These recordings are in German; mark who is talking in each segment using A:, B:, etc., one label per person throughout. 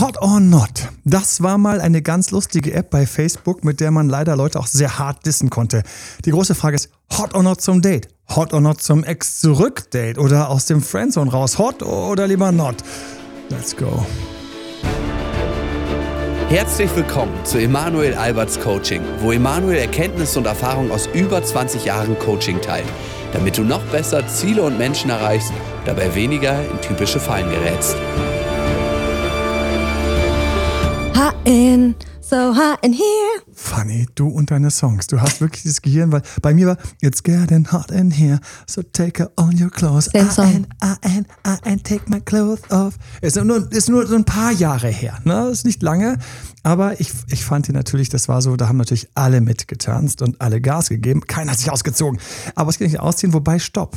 A: Hot or Not. Das war mal eine ganz lustige App bei Facebook, mit der man leider Leute auch sehr hart dissen konnte. Die große Frage ist, Hot or Not zum Date? Hot or Not zum Ex-Zurück-Date? Oder aus dem Friendzone raus? Hot oder lieber Not? Let's go.
B: Herzlich willkommen zu Emanuel Alberts Coaching, wo Emanuel Erkenntnisse und Erfahrung aus über 20 Jahren Coaching teilt, damit du noch besser Ziele und Menschen erreichst, dabei weniger in typische Fallen gerätst.
C: Hot in, so hot in here.
A: Funny, du und deine Songs. Du hast wirklich dieses Gehirn, weil bei mir war It's getting hot in here, so take all your clothes.
C: Same song.
A: I and, I and, I and take my clothes off. Ist nur, ist nur so ein paar Jahre her, ne? Ist nicht lange. Aber ich, ich fand die natürlich, das war so, da haben natürlich alle mitgetanzt und alle Gas gegeben. Keiner hat sich ausgezogen. Aber es geht nicht ausziehen, wobei, stopp.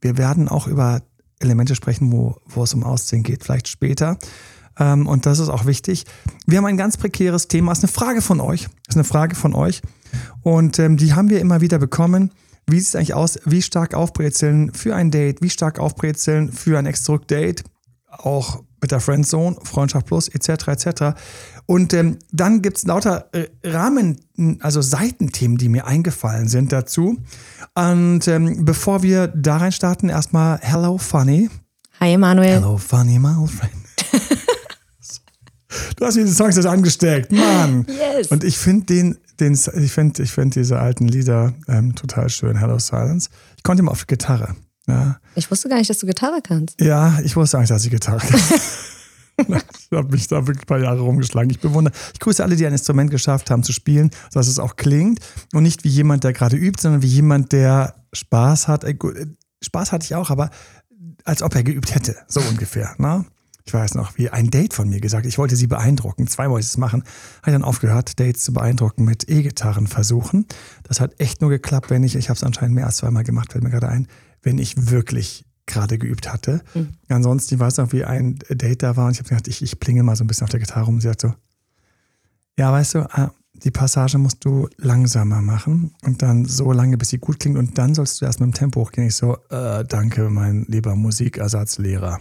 A: Wir werden auch über Elemente sprechen, wo, wo es um Ausziehen geht, vielleicht später. Ähm, und das ist auch wichtig. Wir haben ein ganz prekäres Thema. Das ist eine Frage von euch. Das ist eine Frage von euch. Und ähm, die haben wir immer wieder bekommen. Wie sieht es eigentlich aus? Wie stark aufbrezeln für ein Date? Wie stark aufbrezeln für ein Ex-Zurück-Date? Auch mit der Friendzone, Freundschaft Plus, etc. etc. Und ähm, dann gibt es lauter äh, Rahmen, also Seitenthemen, die mir eingefallen sind dazu. Und ähm, bevor wir da rein starten, erstmal Hello Funny.
C: Hi Emanuel.
A: Hello Funny, my old friend. Du hast mir die Songs jetzt angesteckt, Mann.
C: Yes.
A: Und ich finde den, den, ich finde, ich finde diese alten Lieder ähm, total schön. Hello Silence. Ich konnte immer auf die Gitarre. Ja,
C: Ich wusste gar nicht, dass du Gitarre kannst.
A: ja ich wusste eigentlich, dass ich Gitarre kann. ich habe mich da wirklich ein paar Jahre rumgeschlagen. Ich bewundere, ich grüße alle, die ein Instrument geschafft haben zu spielen, dass es auch klingt und nicht wie jemand, der gerade übt, sondern wie jemand, der Spaß hat. Äh, äh, Spaß hatte ich auch, aber als ob er geübt hätte, so ungefähr. Ne? Ich weiß noch, wie ein Date von mir gesagt, ich wollte sie beeindrucken, zwei wollte ich es machen, habe ich dann aufgehört, Dates zu beeindrucken mit E-Gitarren versuchen. Das hat echt nur geklappt, wenn ich, ich habe es anscheinend mehr als zweimal gemacht, fällt mir gerade ein, wenn ich wirklich gerade geübt hatte. Ansonsten, ich weiß noch, wie ein Date da war und ich habe gedacht, ich, ich plinge mal so ein bisschen auf der Gitarre rum. Sie hat so, ja, weißt du, ah, die Passage musst du langsamer machen und dann so lange, bis sie gut klingt und dann sollst du erst mit dem Tempo hochgehen. Ich so, äh, danke, mein lieber Musikersatzlehrer.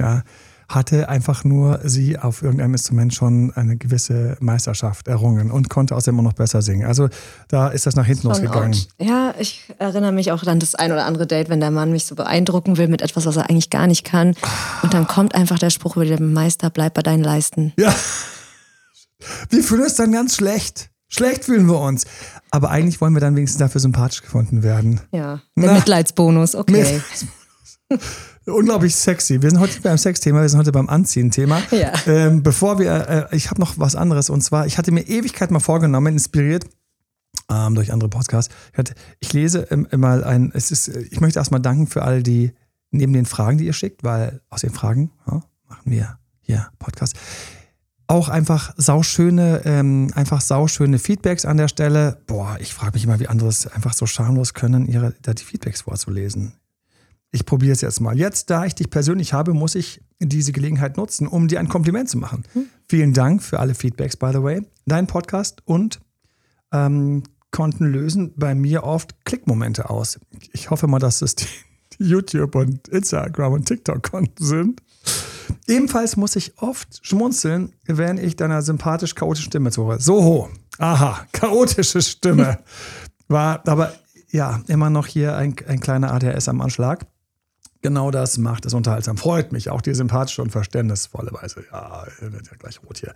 A: Ja, hatte einfach nur sie auf irgendeinem Instrument schon eine gewisse Meisterschaft errungen und konnte außerdem immer noch besser singen. Also da ist das nach hinten losgegangen.
C: ouch. Ja, ich erinnere mich auch an das ein oder andere Date, wenn der Mann mich so beeindrucken will mit etwas, was er eigentlich gar nicht kann. Und dann kommt einfach der Spruch über den Meister, bleib bei deinen Leisten.
A: Ja. Wir fühlen uns dann ganz schlecht. Schlecht fühlen wir uns. Aber eigentlich wollen wir dann wenigstens dafür sympathisch gefunden werden.
C: Ja, der
A: Na.
C: Mitleidsbonus, okay.
A: Unglaublich sexy. Wir sind heute nicht beim Sexthema, wir sind heute beim Anziehen-Thema.
C: Ja.
A: Ähm, bevor wir, äh, ich habe noch was anderes und zwar, ich hatte mir Ewigkeit mal vorgenommen, inspiriert ähm, durch andere Podcasts. Ich, hatte, ich lese ähm, mal ein, es ist, äh, ich möchte erstmal danken für all die, neben den Fragen, die ihr schickt, weil aus den Fragen ja, machen wir hier Podcast. Auch einfach sauschöne, ähm, einfach sauschöne Feedbacks an der Stelle. Boah, ich frage mich immer, wie andere es einfach so schamlos können, ihre, da die Feedbacks vorzulesen. Ich probiere es jetzt mal. Jetzt, da ich dich persönlich habe, muss ich diese Gelegenheit nutzen, um dir ein Kompliment zu machen. Vielen Dank für alle Feedbacks, by the way. Dein Podcast und ähm, konnten lösen bei mir oft Klickmomente aus. Ich hoffe mal, dass es die, die YouTube und Instagram und TikTok-Konten sind. Ebenfalls muss ich oft schmunzeln, wenn ich deiner sympathisch chaotischen Stimme zuhöre. Soho. Aha, chaotische Stimme. War aber ja immer noch hier ein, ein kleiner ADHS am Anschlag. Genau das macht es unterhaltsam. Freut mich auch die sympathische und verständnisvolle Weise. Ja, wird ja gleich rot hier.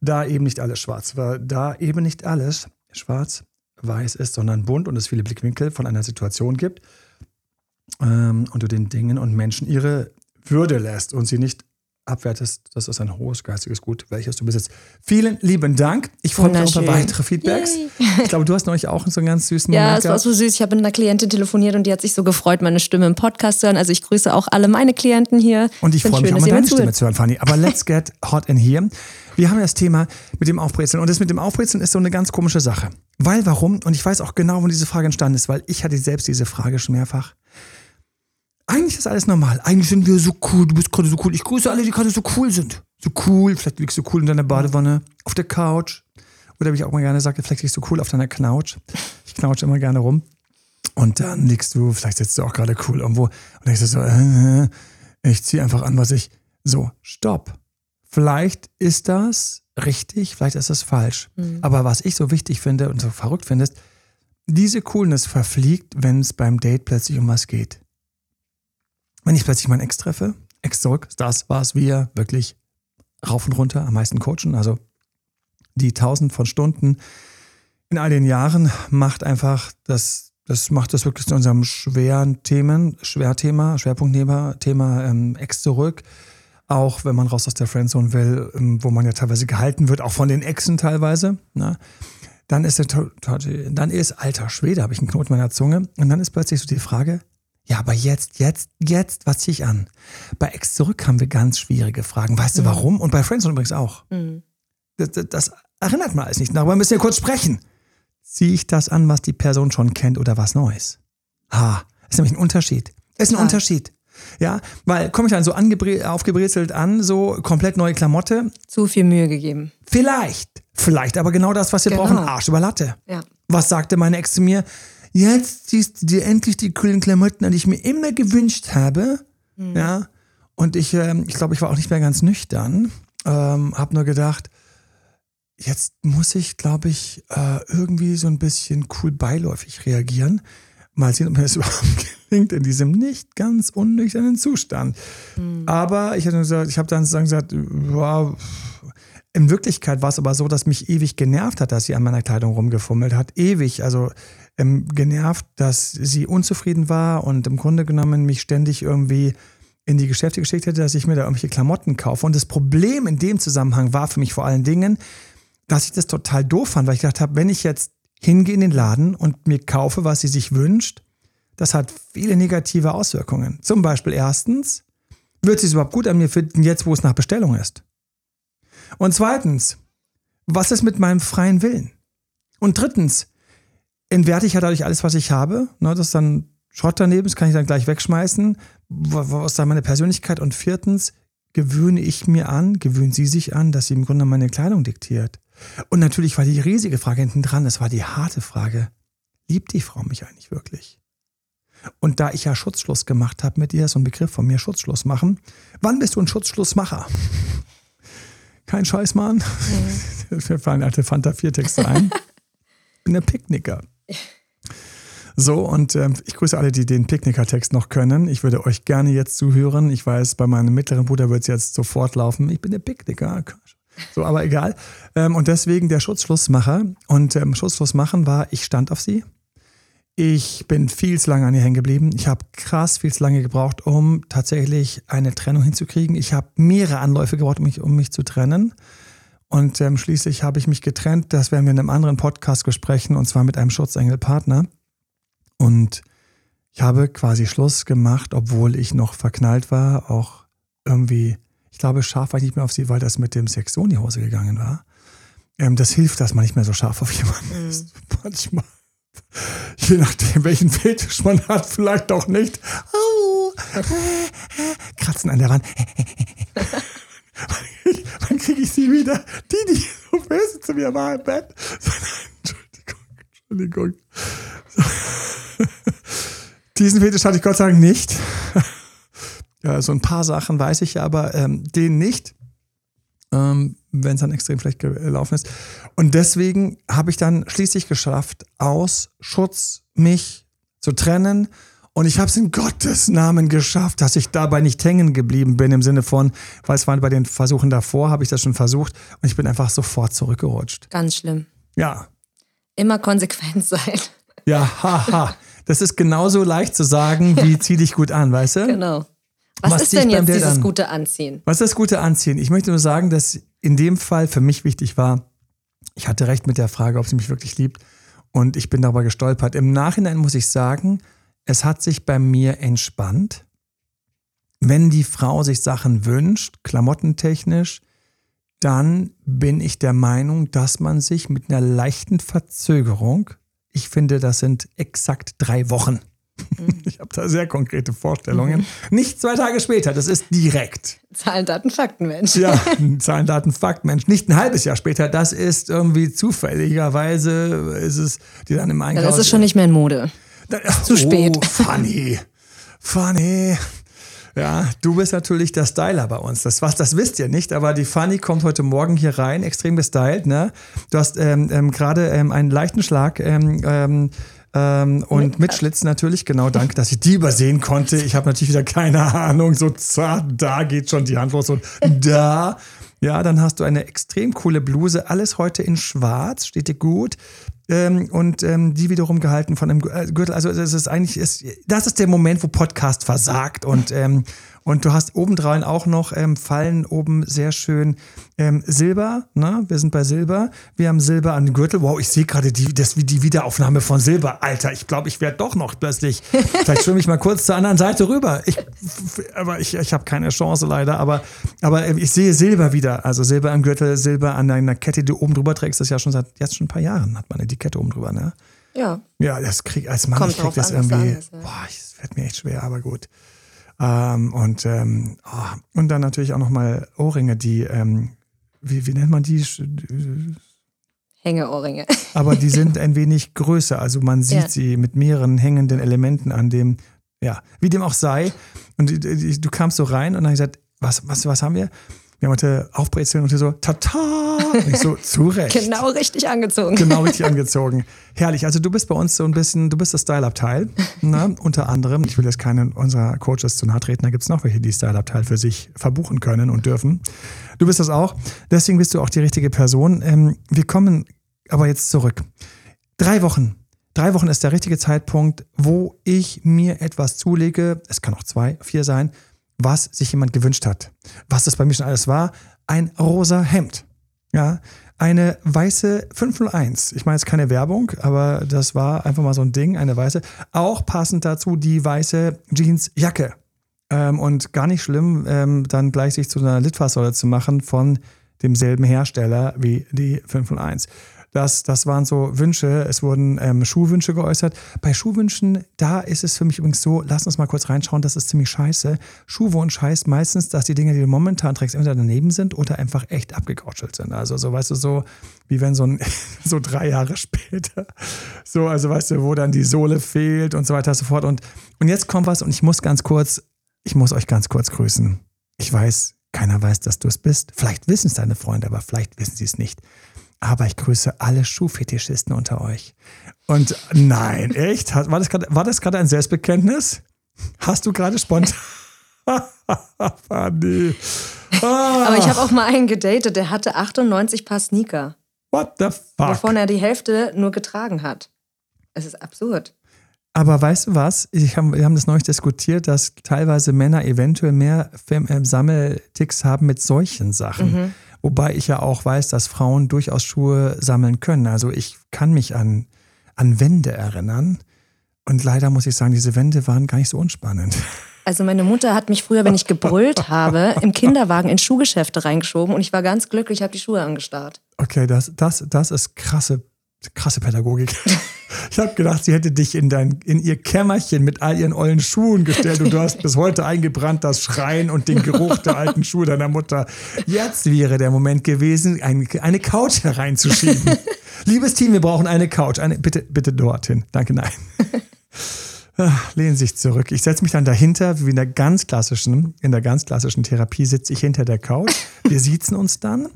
A: Da eben nicht alles schwarz war, da eben nicht alles schwarz-weiß ist, sondern bunt und es viele Blickwinkel von einer Situation gibt ähm, und du den Dingen und Menschen ihre Würde lässt und sie nicht abwertest. Das ist ein hohes geistiges Gut, welches du besitzt. Vielen lieben Dank. Ich freue mich auch über
C: Wunderschön.
A: weitere Feedbacks. Ich glaube, du hast neulich auch so einen ganz süßen
C: Ja,
A: Moment
C: es war so süß. Ich habe mit einer Klientin telefoniert und die hat sich so gefreut, meine Stimme im Podcast zu hören. Also ich grüße auch alle meine Klienten hier.
A: Und ich freue mich
C: schön,
A: auch mal deine Stimme zu hören, Fanny. Aber let's get hot in here. Wir haben ja das Thema mit dem Aufbrezeln. Und das mit dem Aufbrezeln ist so eine ganz komische Sache. Weil, warum? Und ich weiß auch genau, wo diese Frage entstanden ist, weil ich hatte selbst diese Frage schon mehrfach. Eigentlich ist alles normal. Eigentlich sind wir so cool. Du bist gerade so cool. Ich grüße alle, die gerade so cool sind. So cool. Vielleicht liegst du cool in deiner Badewanne, auf der Couch. Oder wie ich auch mal gerne sage, vielleicht liegst du cool auf deiner Couch. Ich knautsche immer gerne rum. Und dann liegst du, vielleicht sitzt du auch gerade cool irgendwo und denkst du so, äh, ich ziehe einfach an, was ich. So, stopp. Vielleicht ist das richtig, vielleicht ist das falsch. Aber was ich so wichtig finde und so verrückt finde, ist, diese Coolness verfliegt, wenn es beim Date plötzlich um was geht. Wenn ich plötzlich meinen Ex treffe, Ex zurück, das, was wir wirklich rauf und runter am meisten coachen, also die tausend von Stunden in all den Jahren macht einfach das, das macht das wirklich zu unserem schweren Themen, Schwerthema, Schwerpunktthema, Thema ähm, Ex zurück. Auch wenn man raus aus der Friendzone will, ähm, wo man ja teilweise gehalten wird, auch von den Exen teilweise. Ne? Dann ist, dann ist, alter Schwede, habe ich einen Knoten in meiner Zunge. Und dann ist plötzlich so die Frage, ja, aber jetzt, jetzt, jetzt, was ziehe ich an? Bei Ex zurück haben wir ganz schwierige Fragen. Weißt du warum? Und bei Friendzone übrigens auch. Das, das, das erinnert man alles nicht. Darüber müssen wir kurz sprechen. Ziehe ich das an, was die Person schon kennt oder was Neues? Ha, ist nämlich ein Unterschied. Ist ein
C: Total.
A: Unterschied. Ja, weil komme ich dann so aufgebrezelt an, so komplett neue Klamotte?
C: Zu viel Mühe gegeben.
A: Vielleicht. Vielleicht aber genau das, was wir
C: Genau.
A: brauchen. Arsch über Latte.
C: Ja.
A: Was sagte meine Ex zu mir? Jetzt siehst du dir endlich die coolen Klamotten an, die ich mir immer gewünscht habe. Ja. Und ich, ähm, ich glaube, ich war auch nicht mehr ganz nüchtern. Ähm, hab nur gedacht, jetzt muss ich, glaube ich, äh, irgendwie so ein bisschen cool beiläufig reagieren. Mal sehen, ob mir das überhaupt gelingt in diesem nicht ganz unnüchternen Zustand. Aber ich, ich habe dann sozusagen gesagt, wow, in Wirklichkeit war es aber so, dass mich ewig genervt hat, dass sie an meiner Kleidung rumgefummelt hat. Ewig, also ähm, genervt, dass sie unzufrieden war und im Grunde genommen mich ständig irgendwie in die Geschäfte geschickt hätte, dass ich mir da irgendwelche Klamotten kaufe. Und das Problem in dem Zusammenhang war für mich vor allen Dingen, dass ich das total doof fand, weil ich gedacht habe, wenn ich jetzt hingehe in den Laden und mir kaufe, was sie sich wünscht, das hat viele negative Auswirkungen. Zum Beispiel erstens, wird sie es überhaupt gut an mir finden, jetzt wo es nach Bestellung ist? Und zweitens, was ist mit meinem freien Willen? Und drittens, entwerte ich ja dadurch alles, was ich habe. Ne, das ist dann Schrott daneben, das kann ich dann gleich wegschmeißen. Wo ist da meine Persönlichkeit? Und viertens, gewöhne ich mir an, gewöhnt sie sich an, dass sie im Grunde meine Kleidung diktiert. Und natürlich war die riesige Frage hinten dran, das war die harte Frage. Liebt die Frau mich eigentlich wirklich? Und da ich ja Schutzschluss gemacht habe mit ihr, so ein Begriff von mir, Schutzschluss machen. Wann bist du ein Schutzschlussmacher? Kein Scheiß, Mann. Mir fallen alte Fanta 4 Texte ein. Ich bin der Picknicker. So, und ähm, ich grüße alle, die den Picknicker-Text noch können. Ich würde euch gerne jetzt zuhören. Ich weiß, bei meinem mittleren Bruder wird es jetzt sofort laufen. Ich bin der Picknicker. So, aber egal. Ähm, und deswegen der Schutzschlussmacher. Und ähm, Schutzschluss machen war, ich stand auf sie. Ich bin viel zu lange an ihr hängen geblieben. Ich habe krass viel zu lange gebraucht, um tatsächlich eine Trennung hinzukriegen. Ich habe mehrere Anläufe gebraucht, um mich, um mich zu trennen. Und ähm, schließlich habe ich mich getrennt. Das werden wir in einem anderen Podcast besprechen, und zwar mit einem Schutzengelpartner. Und ich habe quasi Schluss gemacht, obwohl ich noch verknallt war. Auch irgendwie, ich glaube, scharf war ich nicht mehr auf sie, weil das mit dem Sex so in die Hose gegangen war. Ähm, das hilft, dass man nicht mehr so scharf auf jemanden ist. Manchmal. Je nachdem, welchen Fetisch man hat, vielleicht auch nicht. Au, äh, äh, Kratzen an der Wand. Wann kriege ich sie wieder? Die, die so böse zu mir war im Bett. Entschuldigung, Entschuldigung. Diesen Fetisch hatte ich Gott sei Dank nicht. Ja, so ein paar Sachen weiß ich, aber ähm, den nicht, ähm, wenn es dann extrem schlecht gelaufen ist. Und deswegen habe ich dann schließlich geschafft, aus Schutz mich zu trennen. Und ich habe es in Gottes Namen geschafft, dass ich dabei nicht hängen geblieben bin, im Sinne von, weil es waren bei den Versuchen davor, habe ich das schon versucht und ich bin einfach sofort zurückgerutscht.
C: Ganz schlimm.
A: Ja,
C: Immer konsequent sein.
A: ja, haha. Das ist genauso leicht zu sagen, wie zieh dich gut an, weißt du?
C: Genau. Was,
A: Was
C: ist denn jetzt dieses
A: an?
C: gute Anziehen?
A: Was ist das gute Anziehen? Ich möchte nur sagen, dass in dem Fall für mich wichtig war, ich hatte recht mit der Frage, ob sie mich wirklich liebt. Und ich bin darüber gestolpert. Im Nachhinein muss ich sagen, es hat sich bei mir entspannt. Wenn die Frau sich Sachen wünscht, klamottentechnisch, dann bin ich der Meinung, dass man sich mit einer leichten Verzögerung, ich finde, das sind exakt drei Wochen. Ich habe da sehr konkrete Vorstellungen. Nicht zwei Tage später, das ist direkt.
C: Zahlen, Daten, Fakten, Mensch.
A: Ja, Zahlen, Daten, Fakt, Mensch. Nicht ein halbes Jahr später, das ist irgendwie zufälligerweise, ist es, die dann im
C: Ja,
A: Einkauf.
C: das ist schon nicht mehr in Mode. Zu spät.
A: Oh, funny. Funny. Ja, du bist natürlich der Styler bei uns. Das, was, das wisst ihr nicht, aber die Fanny kommt heute Morgen hier rein, extrem gestylt. Ne? Du hast ähm, ähm, gerade ähm, einen leichten Schlag ähm, ähm, ähm, und mit Schlitz natürlich, genau, danke, dass ich die übersehen konnte. Ich habe natürlich wieder keine Ahnung, so zart, da geht schon die Hand los und da. Ja, dann hast du eine extrem coole Bluse, alles heute in schwarz, steht dir gut. Ähm, und ähm, die wiederum gehalten von einem äh, Gürtel. Also das ist eigentlich, ist, das ist der Moment, wo Podcast versagt und ähm, und du hast obendrein auch noch ähm, Fallen oben sehr schön ähm, Silber. Ne? Wir sind bei Silber. Wir haben Silber an den Gürtel. Wow, ich sehe gerade die, das, die Wiederaufnahme von Silber. Alter, ich glaube, ich werde doch noch plötzlich. Vielleicht schwimme ich mal kurz zur anderen Seite rüber. Ich, aber ich, ich habe keine Chance leider. Aber, aber ähm, ich sehe Silber wieder. Also Silber am Gürtel, Silber an deiner Kette, die du oben drüber trägst. Das ist ja schon seit jetzt schon ein paar Jahren hat man die Kette oben drüber. Ne?
C: Ja.
A: Ja, das krieg als Mann,
C: Kommt
A: ich krieg das
C: an,
A: irgendwie.
C: ist, ja.
A: Boah, es fällt mir echt schwer, aber gut. Ähm, und, ähm, oh, und dann natürlich auch nochmal Ohrringe, die, ähm, wie, wie nennt man die?
C: Hängeohrringe.
A: Aber die sind ein wenig größer. Also man sieht
C: Ja.
A: sie mit mehreren hängenden Elementen an dem, ja, wie dem auch sei. Und du kamst so rein und dann gesagt, was, was, was haben wir? Wir haben heute Aufbrezeln und hier so, tata! Und ich so, zurecht.
C: Genau richtig angezogen.
A: Genau richtig angezogen. Herrlich. Also du bist bei uns so ein bisschen, du bist das Style-Abteil, ne? unter anderem. Ich will jetzt keinen unserer Coaches zu nahe treten. Da gibt es noch welche, die Style-Abteil für sich verbuchen können und dürfen. Du bist das auch. Deswegen bist du auch die richtige Person. Ähm, wir kommen aber jetzt zurück. Drei Wochen. Drei Wochen ist der richtige Zeitpunkt, wo ich mir etwas zulege. Es kann auch zwei, vier sein, was sich jemand gewünscht hat. Was das bei mir schon alles war. Ein rosa Hemd. Ja, eine weiße 501. Ich meine, ist keine Werbung, aber das war einfach mal so ein Ding, eine weiße. Auch passend dazu die weiße Jeansjacke. Ähm, und gar nicht schlimm, ähm, dann gleich sich zu einer Litfaßsäule zu machen von demselben Hersteller wie die 501. Das, das waren so Wünsche. Es wurden ähm, Schuhwünsche geäußert. Bei Schuhwünschen, da ist es für mich übrigens so, lass uns mal kurz reinschauen, das ist ziemlich scheiße. Schuhwunsch heißt meistens, dass die Dinge, die du momentan trägst, entweder daneben sind oder einfach echt abgekautscht sind. Also so, weißt du, so wie wenn so ein, so drei Jahre später, so, also weißt du, wo dann die Sohle fehlt und so weiter und so fort. Und, und jetzt kommt was und ich muss ganz kurz, ich muss euch ganz kurz grüßen. Ich weiß, keiner weiß, dass du es bist. Vielleicht wissen es deine Freunde, aber vielleicht wissen sie es nicht. Aber ich grüße alle Schuhfetischisten unter euch. Und nein, echt? War das gerade, ein Selbstbekenntnis? Hast du gerade spontan? Fanny. Ah,
C: Aber ich habe auch mal einen gedatet, der hatte 98 Paar Sneaker,
A: What the fuck?
C: wovon er die Hälfte nur getragen hat. Es ist absurd.
A: Aber weißt du was? Hab, wir haben das neulich diskutiert, dass teilweise Männer eventuell mehr äh, Sammelticks haben mit solchen Sachen. Wobei ich ja auch weiß, dass Frauen durchaus Schuhe sammeln können. Also ich kann mich an, an Wände erinnern. Und leider muss ich sagen, diese Wände waren gar nicht so unspannend.
C: Also meine Mutter hat mich früher, wenn ich gebrüllt habe, im Kinderwagen in Schuhgeschäfte reingeschoben und ich war ganz glücklich, habe die Schuhe angestarrt.
A: Okay, das, das, das ist krasse, krasse Pädagogik. Ich habe gedacht, sie hätte dich in, dein, in ihr Kämmerchen mit all ihren ollen Schuhen gestellt und du hast bis heute eingebrannt das Schreien und den Geruch der alten Schuhe deiner Mutter. Jetzt wäre der Moment gewesen, ein, eine Couch hereinzuschieben. Liebes Team, wir brauchen eine Couch. Eine, bitte, bitte dorthin. Danke, nein. Ah, Lehnen sich zurück. Ich setze mich dann dahinter, wie in der ganz klassischen, in der ganz klassischen Therapie sitze ich hinter der Couch. Wir siezen uns dann.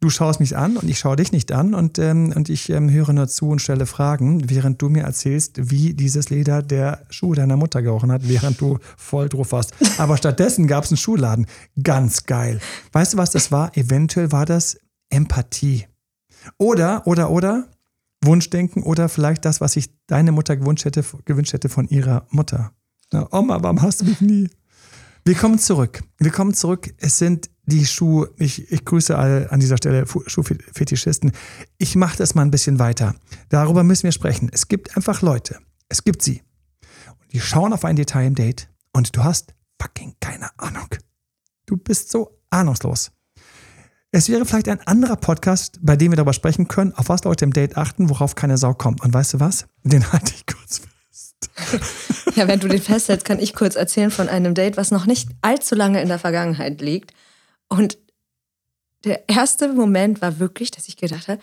A: Du schaust mich an und ich schaue dich nicht an und, ähm, und ich ähm, höre nur zu und stelle Fragen, während du mir erzählst, wie dieses Leder der Schuh deiner Mutter gerochen hat, während du voll drauf warst. Aber stattdessen gab es einen Schuhladen. Ganz geil. Weißt du, was das war? Eventuell war das Empathie. Oder, oder, oder Wunschdenken oder vielleicht das, was sich deine Mutter gewünscht hätte, gewünscht hätte von ihrer Mutter. Na, Oma, warum hast du mich nie? Wir kommen zurück. Wir kommen zurück. Es sind die Schuhe. Ich, ich grüße alle an dieser Stelle Schuhfetischisten. Ich mache das mal ein bisschen weiter. Darüber müssen wir sprechen. Es gibt einfach Leute. Es gibt sie. Und die schauen auf ein Detail im Date und du hast fucking keine Ahnung. Du bist so ahnungslos. Es wäre vielleicht ein anderer Podcast, bei dem wir darüber sprechen können, auf was Leute im Date achten, worauf keine Sau kommt. Und weißt du was? Den halte ich kurz fest.
C: Ja, wenn du den festhältst, kann ich kurz erzählen von einem Date, was noch nicht allzu lange in der Vergangenheit liegt. Und der erste Moment war wirklich, dass ich gedacht habe,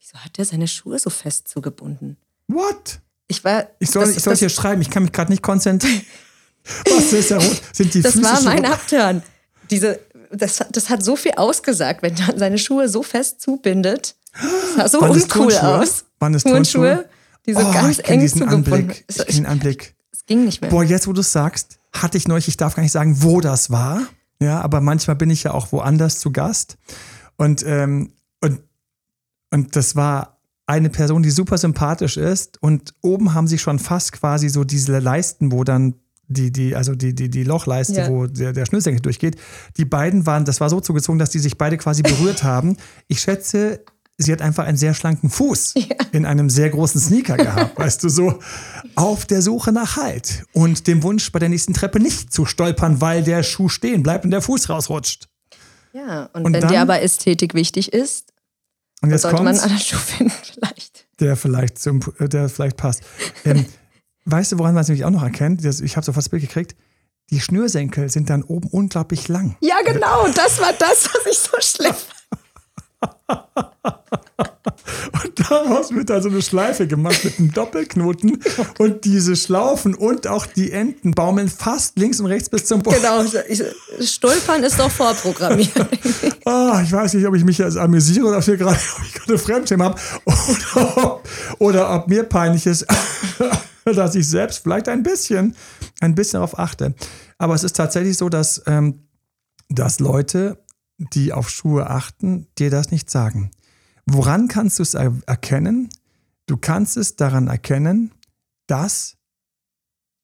C: wieso hat der seine Schuhe so fest zugebunden?
A: What?
C: Ich war.
A: Ich soll,
C: das-
A: ich soll
C: das-
A: hier schreiben, ich kann mich gerade nicht konzentrieren. Was ist ja rot? Sind die
C: Das
A: Füße
C: war mein? Abturn. Diese, das, das hat so viel ausgesagt, wenn man seine Schuhe so fest zubindet. Das sah so
A: Waren
C: uncool aus.
A: Waren das
C: Turnschuhe,
A: Turnschuhe?
C: die so
A: oh,
C: ganz
A: ich
C: eng
A: diesen
C: zugebunden.
A: Anblick. Ich
C: Es,
A: kenn den Anblick.
C: es ging nicht mehr.
A: Boah, jetzt wo du es sagst, hatte ich neulich, ich darf gar nicht sagen, wo das war. Ja, aber manchmal bin ich ja auch woanders zu Gast. Und, ähm, und, und das war eine Person, die super sympathisch ist. Und oben haben sie schon fast quasi so diese Leisten, wo dann die, die, also die, die, die Lochleiste,
C: Ja.
A: wo der, der Schnürsenkel durchgeht. Die beiden waren, das war so zugezogen, dass die sich beide quasi berührt haben. Ich schätze, sie hat einfach einen sehr schlanken Fuß in einem sehr großen Sneaker gehabt, weißt du, so auf der Suche nach Halt und dem Wunsch, bei der nächsten Treppe nicht zu stolpern, weil der Schuh stehen bleibt und der Fuß rausrutscht.
C: ja, und,
A: Und
C: wenn
A: dann-
C: dir aber Ästhetik wichtig ist, sollte man einen anderen Schuh finden vielleicht.
A: der vielleicht, zum, der vielleicht passt. Ähm, weißt du, woran man es nämlich auch noch erkennt? Ich habe sofort das Bild gekriegt. Die Schnürsenkel sind dann oben unglaublich lang.
C: Ja, genau, das war das, was ich so schlimm
A: Und daraus wird dann so eine Schleife gemacht mit einem Doppelknoten. Und diese Schlaufen und auch die Enden baumeln fast links und rechts bis zum Boden.
C: Genau, Stolpern ist doch vorprogrammiert.
A: Ah, ich weiß nicht, ob ich mich jetzt amüsiere oder ob ich gerade, ob ich gerade Fremdschämen habe oder, ob- oder ob mir peinlich ist, dass ich selbst vielleicht ein bisschen, ein bisschen darauf achte. Aber es ist tatsächlich so, dass, ähm, dass Leute, die auf Schuhe achten, dir das nicht sagen. Woran kannst du es er erkennen? Du kannst es daran erkennen, dass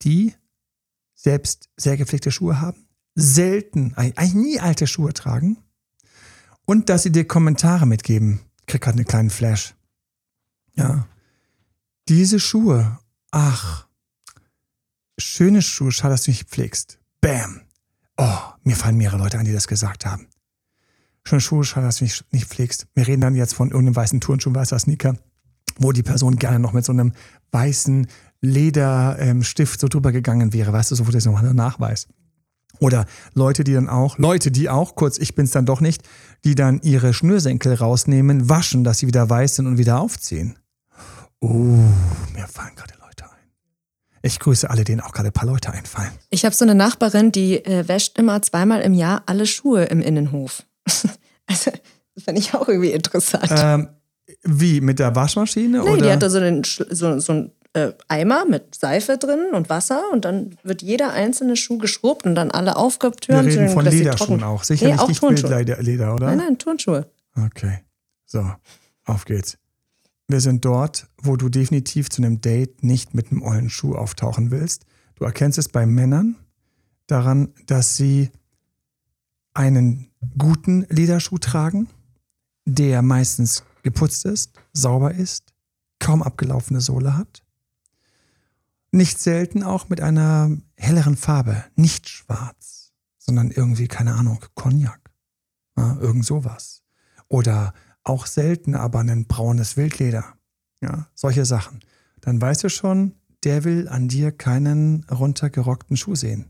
A: die selbst sehr gepflegte Schuhe haben, selten, eigentlich nie alte Schuhe tragen und dass sie dir Kommentare mitgeben. Ich krieg gerade einen kleinen Flash. Ja. Diese Schuhe, ach, schöne Schuhe, schade, dass du nicht pflegst. Bam. Oh, mir fallen mehrere Leute an, die das gesagt haben. Schöne Schuhe, schade, dass du nicht, nicht pflegst. Wir reden dann jetzt von irgendeinem weißen Turnschuh, weißer Sneaker, wo die Person gerne noch mit so einem weißen Lederstift so drüber gegangen wäre, weißt du, so wo das nochmal Nachweis. Oder Leute, die dann auch, Leute, die auch, kurz, ich bin's dann doch nicht, die dann ihre Schnürsenkel rausnehmen, waschen, dass sie wieder weiß sind und wieder aufziehen. Oh, mir fallen gerade Leute ein. Ich grüße alle, denen auch gerade ein paar Leute einfallen.
C: Ich habe so eine Nachbarin, die äh, wäscht immer zweimal im Jahr alle Schuhe im Innenhof. also, das finde ich auch irgendwie interessant.
A: Ähm, wie, mit der Waschmaschine?
C: nee,
A: oder?
C: die hat da so einen, so, so einen äh, Eimer mit Seife drin und Wasser und dann wird jeder einzelne Schuh geschrubbt und dann alle
A: Wir
C: aufgetürmt.
A: reden
C: so,
A: von Lederschuhen auch. Sicherlich
C: nee, auch
A: nicht
C: Turnschuhe.
A: Wildleder, Leder, oder?
C: Nein, nein, Turnschuhe.
A: Okay. So, auf geht's. Wir sind dort, wo du definitiv zu einem Date nicht mit einem ollen Schuh auftauchen willst. Du erkennst es bei Männern daran, dass sie einen guten Lederschuh tragen, der meistens geputzt ist, sauber ist, kaum abgelaufene Sohle hat. Nicht selten auch mit einer helleren Farbe, nicht schwarz, sondern irgendwie, keine Ahnung, Cognac. Ja, irgend sowas. Oder auch selten aber ein braunes Wildleder. Ja, solche Sachen. Dann weißt du schon, der will an dir keinen runtergerockten Schuh sehen.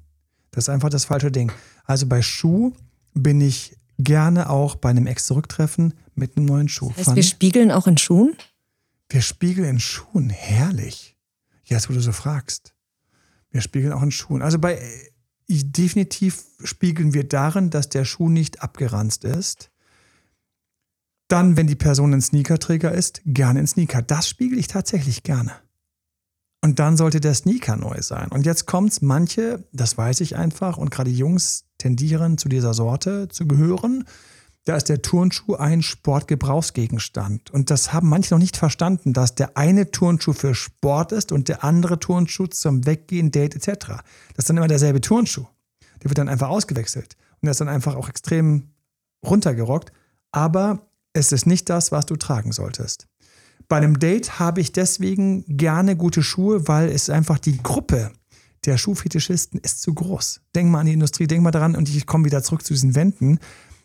A: Das ist einfach das falsche Ding. Also bei Schuh bin ich gerne auch bei einem Ex-Zurücktreffen mit einem neuen Schuh.
C: Das heißt, wir spiegeln auch in Schuhen?
A: Wir spiegeln in Schuhen. Herrlich. Jetzt, wo du so fragst. Wir spiegeln auch in Schuhen. Also bei äh, definitiv spiegeln wir darin, dass der Schuh nicht abgeranzt ist. Dann, wenn die Person ein Sneakerträger ist, gerne ein Sneaker. Das spiegel ich tatsächlich gerne. Und dann sollte der Sneaker neu sein. Und jetzt kommt's, manche, das weiß ich einfach, und gerade Jungs tendieren zu dieser Sorte zu gehören. Da ist der Turnschuh ein Sportgebrauchsgegenstand. Und das haben manche noch nicht verstanden, dass der eine Turnschuh für Sport ist und der andere Turnschuh zum Weggehen, Date etc. Das ist dann immer derselbe Turnschuh. Der wird dann einfach ausgewechselt. Und der ist dann einfach auch extrem runtergerockt. Aber es ist nicht das, was du tragen solltest. Bei einem Date habe ich deswegen gerne gute Schuhe, weil es einfach die Gruppe der Schuhfetischisten ist zu groß. Denk mal an die Industrie, denk mal daran und ich komme wieder zurück zu diesen Wänden.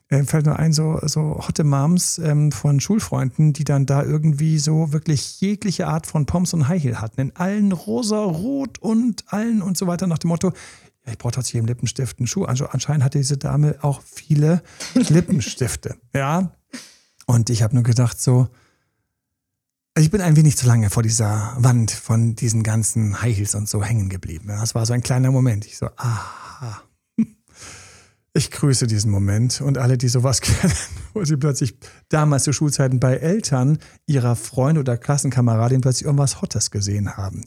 A: Äh, fällt nur ein, so, so hotte Moms ähm, von Schulfreunden, die dann da irgendwie so wirklich jegliche Art von Pommes und High Heel hatten. In allen rosa, rot und allen und so weiter nach dem Motto, ja, ich brauche trotzdem einen Lippenstift, einen Schuh. Also anscheinend hatte diese Dame auch viele Lippenstifte. Ja. Und ich habe nur gedacht so, ich bin ein wenig zu lange vor dieser Wand von diesen ganzen High Heels und so hängen geblieben. Das war so ein kleiner Moment. Ich so, aha. Ich grüße diesen Moment und alle, die sowas kennen, wo sie plötzlich damals zu Schulzeiten bei Eltern ihrer Freunde oder Klassenkameradin plötzlich irgendwas Hottes gesehen haben.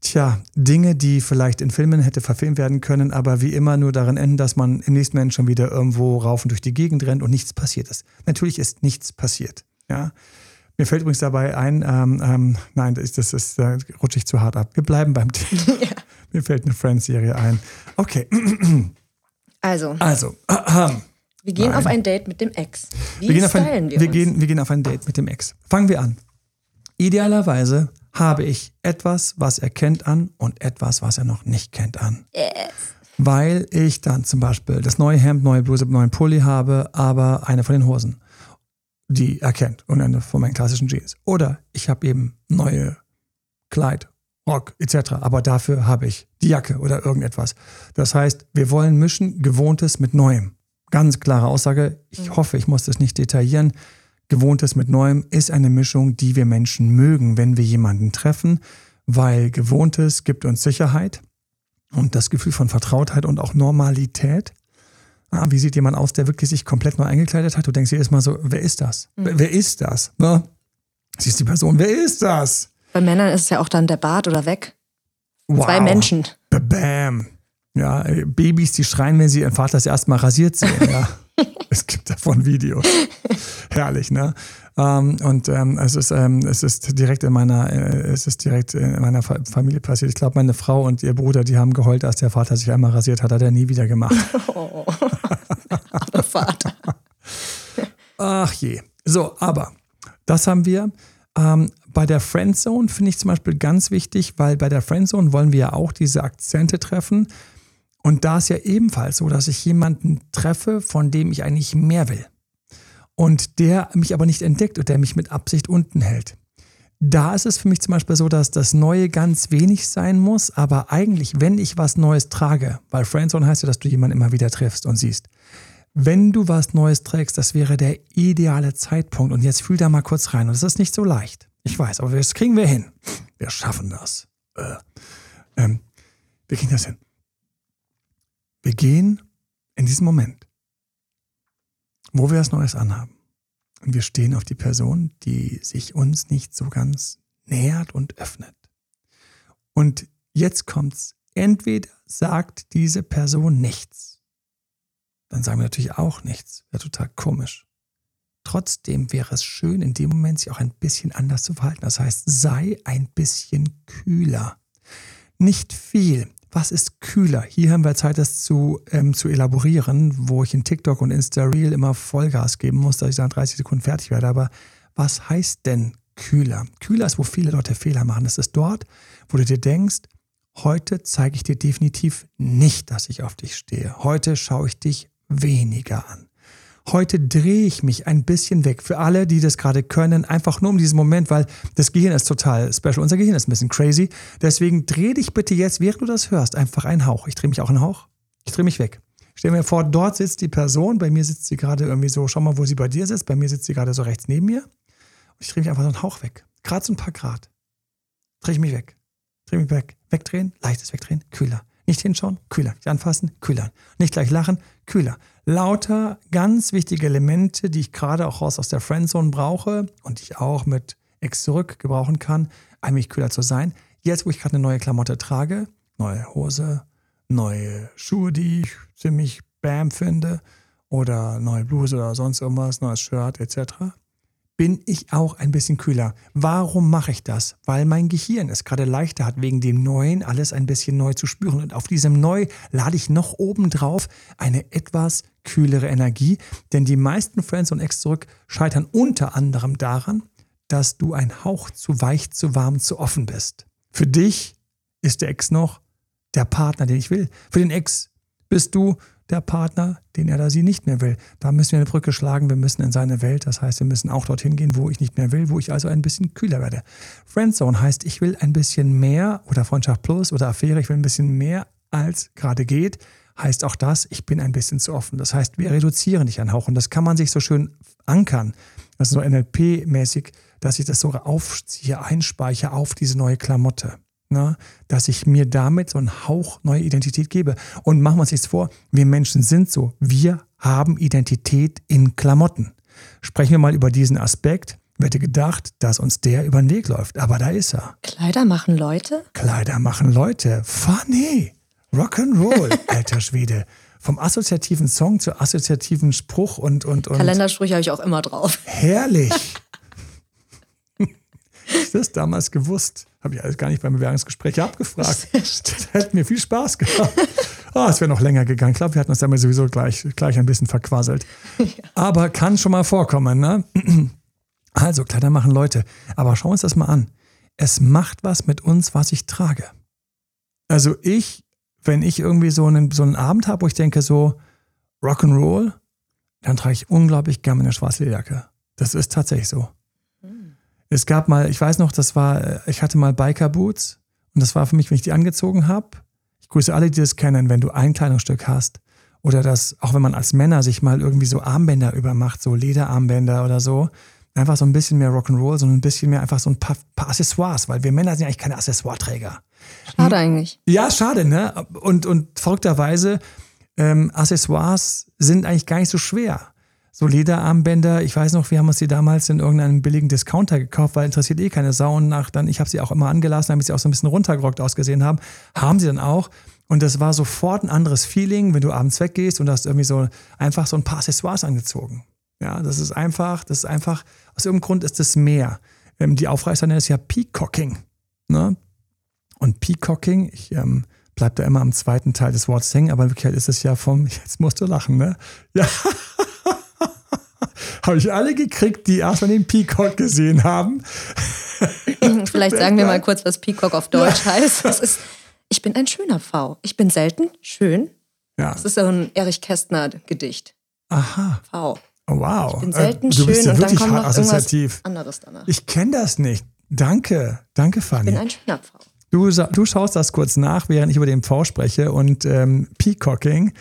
A: Tja, Dinge, die vielleicht in Filmen hätte verfilmt werden können, aber wie immer nur darin enden, dass man im nächsten Moment schon wieder irgendwo rauf durch die Gegend rennt und nichts passiert ist. Natürlich ist nichts passiert. Ja. Mir fällt übrigens dabei ein, ähm, ähm, nein, das ist, da rutsche ich zu hart ab. Wir bleiben beim Thema. Ja. Mir fällt eine Friends-Serie ein. Okay.
C: Also.
A: Also. Äh,
C: wir gehen nein. auf ein Date mit dem Ex. Wie
A: wir gehen auf ein, wir, wir Gehen, wir gehen auf ein Date mit dem Ex. Fangen wir an. Idealerweise habe ich etwas, was er kennt an und etwas, was er noch nicht kennt an. Yes. Weil ich dann zum Beispiel das neue Hemd, neue Bluse, neuen Pulli habe, aber eine von den Hosen, die er kennt und eine von meinen klassischen Jeans. Oder ich habe eben neue Kleid, Rock etc. Aber dafür habe ich die Jacke oder irgendetwas. Das heißt, wir wollen mischen Gewohntes mit Neuem. Ganz klare Aussage. Ich mhm. hoffe, ich muss das nicht detaillieren. Gewohntes mit Neuem ist eine Mischung, die wir Menschen mögen, wenn wir jemanden treffen, weil Gewohntes gibt uns Sicherheit und das Gefühl von Vertrautheit und auch Normalität. Ah, wie sieht jemand aus, der wirklich sich komplett neu eingekleidet hat? Du denkst dir erstmal so, wer ist das? Mhm. Wer, wer, ist das? Ne? Siehst die Person, wer ist das?
C: Bei Männern ist es ja auch dann der Bart oder weg. Wow. Zwei Menschen.
A: Bam. Ja, Babys, die schreien, wenn sie ihren Vater das erste Mal rasiert sehen. Ja. es gibt davon Videos. Herrlich, ne? Ähm, und ähm, es, ist, ähm, es ist direkt in meiner, äh, es ist direkt in meiner Fa Familie passiert. Ich glaube, meine Frau und ihr Bruder, die haben geheult, als der Vater sich einmal rasiert hat, hat er nie wieder gemacht. Oh,
C: aber Vater.
A: Ach je. So, aber das haben wir. Ähm, bei der Friendzone finde ich zum Beispiel ganz wichtig, weil bei der Friendzone wollen wir ja auch diese Akzente treffen. Und da ist ja ebenfalls so, dass ich jemanden treffe, von dem ich eigentlich mehr will. Und der mich aber nicht entdeckt und der mich mit Absicht unten hält. Da ist es für mich zum Beispiel so, dass das Neue ganz wenig sein muss, aber eigentlich, wenn ich was Neues trage, weil Friendzone heißt ja, dass du jemanden immer wieder triffst und siehst. Wenn du was Neues trägst, das wäre der ideale Zeitpunkt. Und jetzt fühl da mal kurz rein. Und es ist nicht so leicht. Ich weiß, aber das kriegen wir hin. Wir schaffen das. Äh, ähm, wir kriegen das hin. Wir gehen in diesem Moment, wo wir was Neues anhaben. Und wir stehen auf die Person, die sich uns nicht so ganz nähert und öffnet. Und jetzt kommt's. Entweder sagt diese Person nichts. Dann sagen wir natürlich auch nichts. Wäre total komisch. Trotzdem wäre es schön, in dem Moment sich auch ein bisschen anders zu verhalten. Das heißt, sei ein bisschen kühler. Nicht viel, was ist kühler? Hier haben wir Zeit, das zu, ähm, zu elaborieren, wo ich in TikTok und Insta Reel immer Vollgas geben muss, dass ich dann 30 Sekunden fertig werde. Aber was heißt denn kühler? Kühler ist, wo viele Leute Fehler machen. Das ist dort, wo du dir denkst, heute zeige ich dir definitiv nicht, dass ich auf dich stehe. Heute schaue ich dich weniger an. Heute drehe ich mich ein bisschen weg. Für alle, die das gerade können, einfach nur um diesen Moment, weil das Gehirn ist total special. Unser Gehirn ist ein bisschen crazy. Deswegen dreh dich bitte jetzt, während du das hörst, einfach einen Hauch. Ich drehe mich auch einen Hauch. Ich drehe mich weg. Stell mir vor, dort sitzt die Person. Bei mir sitzt sie gerade irgendwie so, schau mal, wo sie bei dir sitzt. Bei mir sitzt sie gerade so rechts neben mir. Und ich drehe mich einfach so einen Hauch weg. Gerade so ein paar Grad. Drehe ich mich weg. Dreh mich weg. Wegdrehen, leichtes Wegdrehen, kühler. Nicht hinschauen, kühler. Nicht anfassen, kühler. Nicht gleich lachen, kühler. Lauter ganz wichtige Elemente, die ich gerade auch raus aus der Friendzone brauche und die ich auch mit Ex zurück gebrauchen kann, eigentlich kühler zu sein. Jetzt, wo ich gerade eine neue Klamotte trage, neue Hose, neue Schuhe, die ich ziemlich bam finde, oder neue Bluse oder sonst irgendwas, neues Shirt etc bin ich auch ein bisschen kühler. Warum mache ich das? Weil mein Gehirn es gerade leichter hat, wegen dem Neuen alles ein bisschen neu zu spüren. Und auf diesem Neu lade ich noch obendrauf eine etwas kühlere Energie. Denn die meisten Friends und Ex zurück scheitern unter anderem daran, dass du ein Hauch zu weich, zu warm, zu offen bist. Für dich ist der Ex noch der Partner, den ich will. Für den Ex bist du der Partner, den er da sie nicht mehr will. Da müssen wir eine Brücke schlagen, wir müssen in seine Welt. Das heißt, wir müssen auch dorthin gehen, wo ich nicht mehr will, wo ich also ein bisschen kühler werde. Friendzone heißt, ich will ein bisschen mehr oder Freundschaft Plus oder Affäre, ich will ein bisschen mehr als gerade geht. Heißt auch das, ich bin ein bisschen zu offen. Das heißt, wir reduzieren dich ein Hauch und das kann man sich so schön ankern. das ist so NLP-mäßig, dass ich das so aufziehe, einspeichere auf diese neue Klamotte. Ne? Dass ich mir damit so einen Hauch neue Identität gebe. Und machen wir uns nichts vor, wir Menschen sind so. Wir haben Identität in Klamotten. Sprechen wir mal über diesen Aspekt. Hätte gedacht, dass uns der über den Weg läuft? Aber da ist er.
C: Kleider machen Leute?
A: Kleider machen Leute. Funny. Rock'n'Roll, alter Schwede. Vom assoziativen Song zu assoziativen Spruch und. und, und
C: Kalendersprüche habe ich auch immer drauf.
A: Herrlich. ich das damals gewusst. Habe ich alles gar nicht beim Bewerbungsgespräch abgefragt. Das hätte mir viel Spaß gemacht. Oh, es wäre noch länger gegangen. Ich glaube, wir hatten uns damit sowieso gleich, gleich ein bisschen verquasselt. Ja. Aber kann schon mal vorkommen, ne? Also, Kleider machen Leute. Aber schauen wir uns das mal an. Es macht was mit uns, was ich trage. Also ich, wenn ich irgendwie so einen, so einen Abend habe, wo ich denke so Rock'n'Roll, dann trage ich unglaublich gerne eine schwarze Jacke. Das ist tatsächlich so. Es gab mal, ich weiß noch, das war, ich hatte mal Biker Boots und das war für mich, wenn ich die angezogen habe. Ich grüße alle, die das kennen, wenn du ein Kleidungsstück hast oder das, auch wenn man als Männer sich mal irgendwie so Armbänder übermacht, so Lederarmbänder oder so, einfach so ein bisschen mehr Rock'n'Roll, sondern ein bisschen mehr einfach so ein paar, paar Accessoires, weil wir Männer sind ja eigentlich keine Accessoire-Träger.
C: Schade eigentlich.
A: Ja, schade, ne? Und, und verrückterweise, ähm, Accessoires sind eigentlich gar nicht so schwer. So Lederarmbänder, ich weiß noch, wir haben uns die damals in irgendeinem billigen Discounter gekauft, weil interessiert eh keine Sau. Und nach dann, ich habe sie auch immer angelassen, damit sie auch so ein bisschen runtergerockt ausgesehen haben. Haben sie dann auch. Und das war sofort ein anderes Feeling, wenn du abends weggehst und hast irgendwie so einfach so ein paar Accessoires angezogen. Ja, das ist einfach, das ist einfach, aus irgendeinem Grund ist das mehr. Ähm, die Aufreißer nennen es ja Peacocking. Ne? Und Peacocking, ich ähm, bleib da immer am zweiten Teil des Wortes hängen, aber in Wirklichkeit ist es ja vom, jetzt musst du lachen, ne? Ja. Habe ich alle gekriegt, die erstmal den Peacock gesehen haben.
C: Vielleicht sagen wir mal kurz, was Peacock auf Deutsch ja. heißt. Das ist, ich bin ein schöner V. Ich bin selten schön. Ja. Das ist so ein Erich Kästner Gedicht.
A: Aha.
C: V.
A: Oh, wow.
C: Ich bin selten
A: äh, du bist
C: schön
A: ja
C: und
A: wirklich
C: dann kommt noch
A: assoziativ.
C: anderes danach.
A: Ich kenne das nicht. Danke. Danke, Fanny.
C: Ich bin ein schöner V.
A: Du, du schaust das kurz nach, während ich über den V spreche und ähm, Peacocking.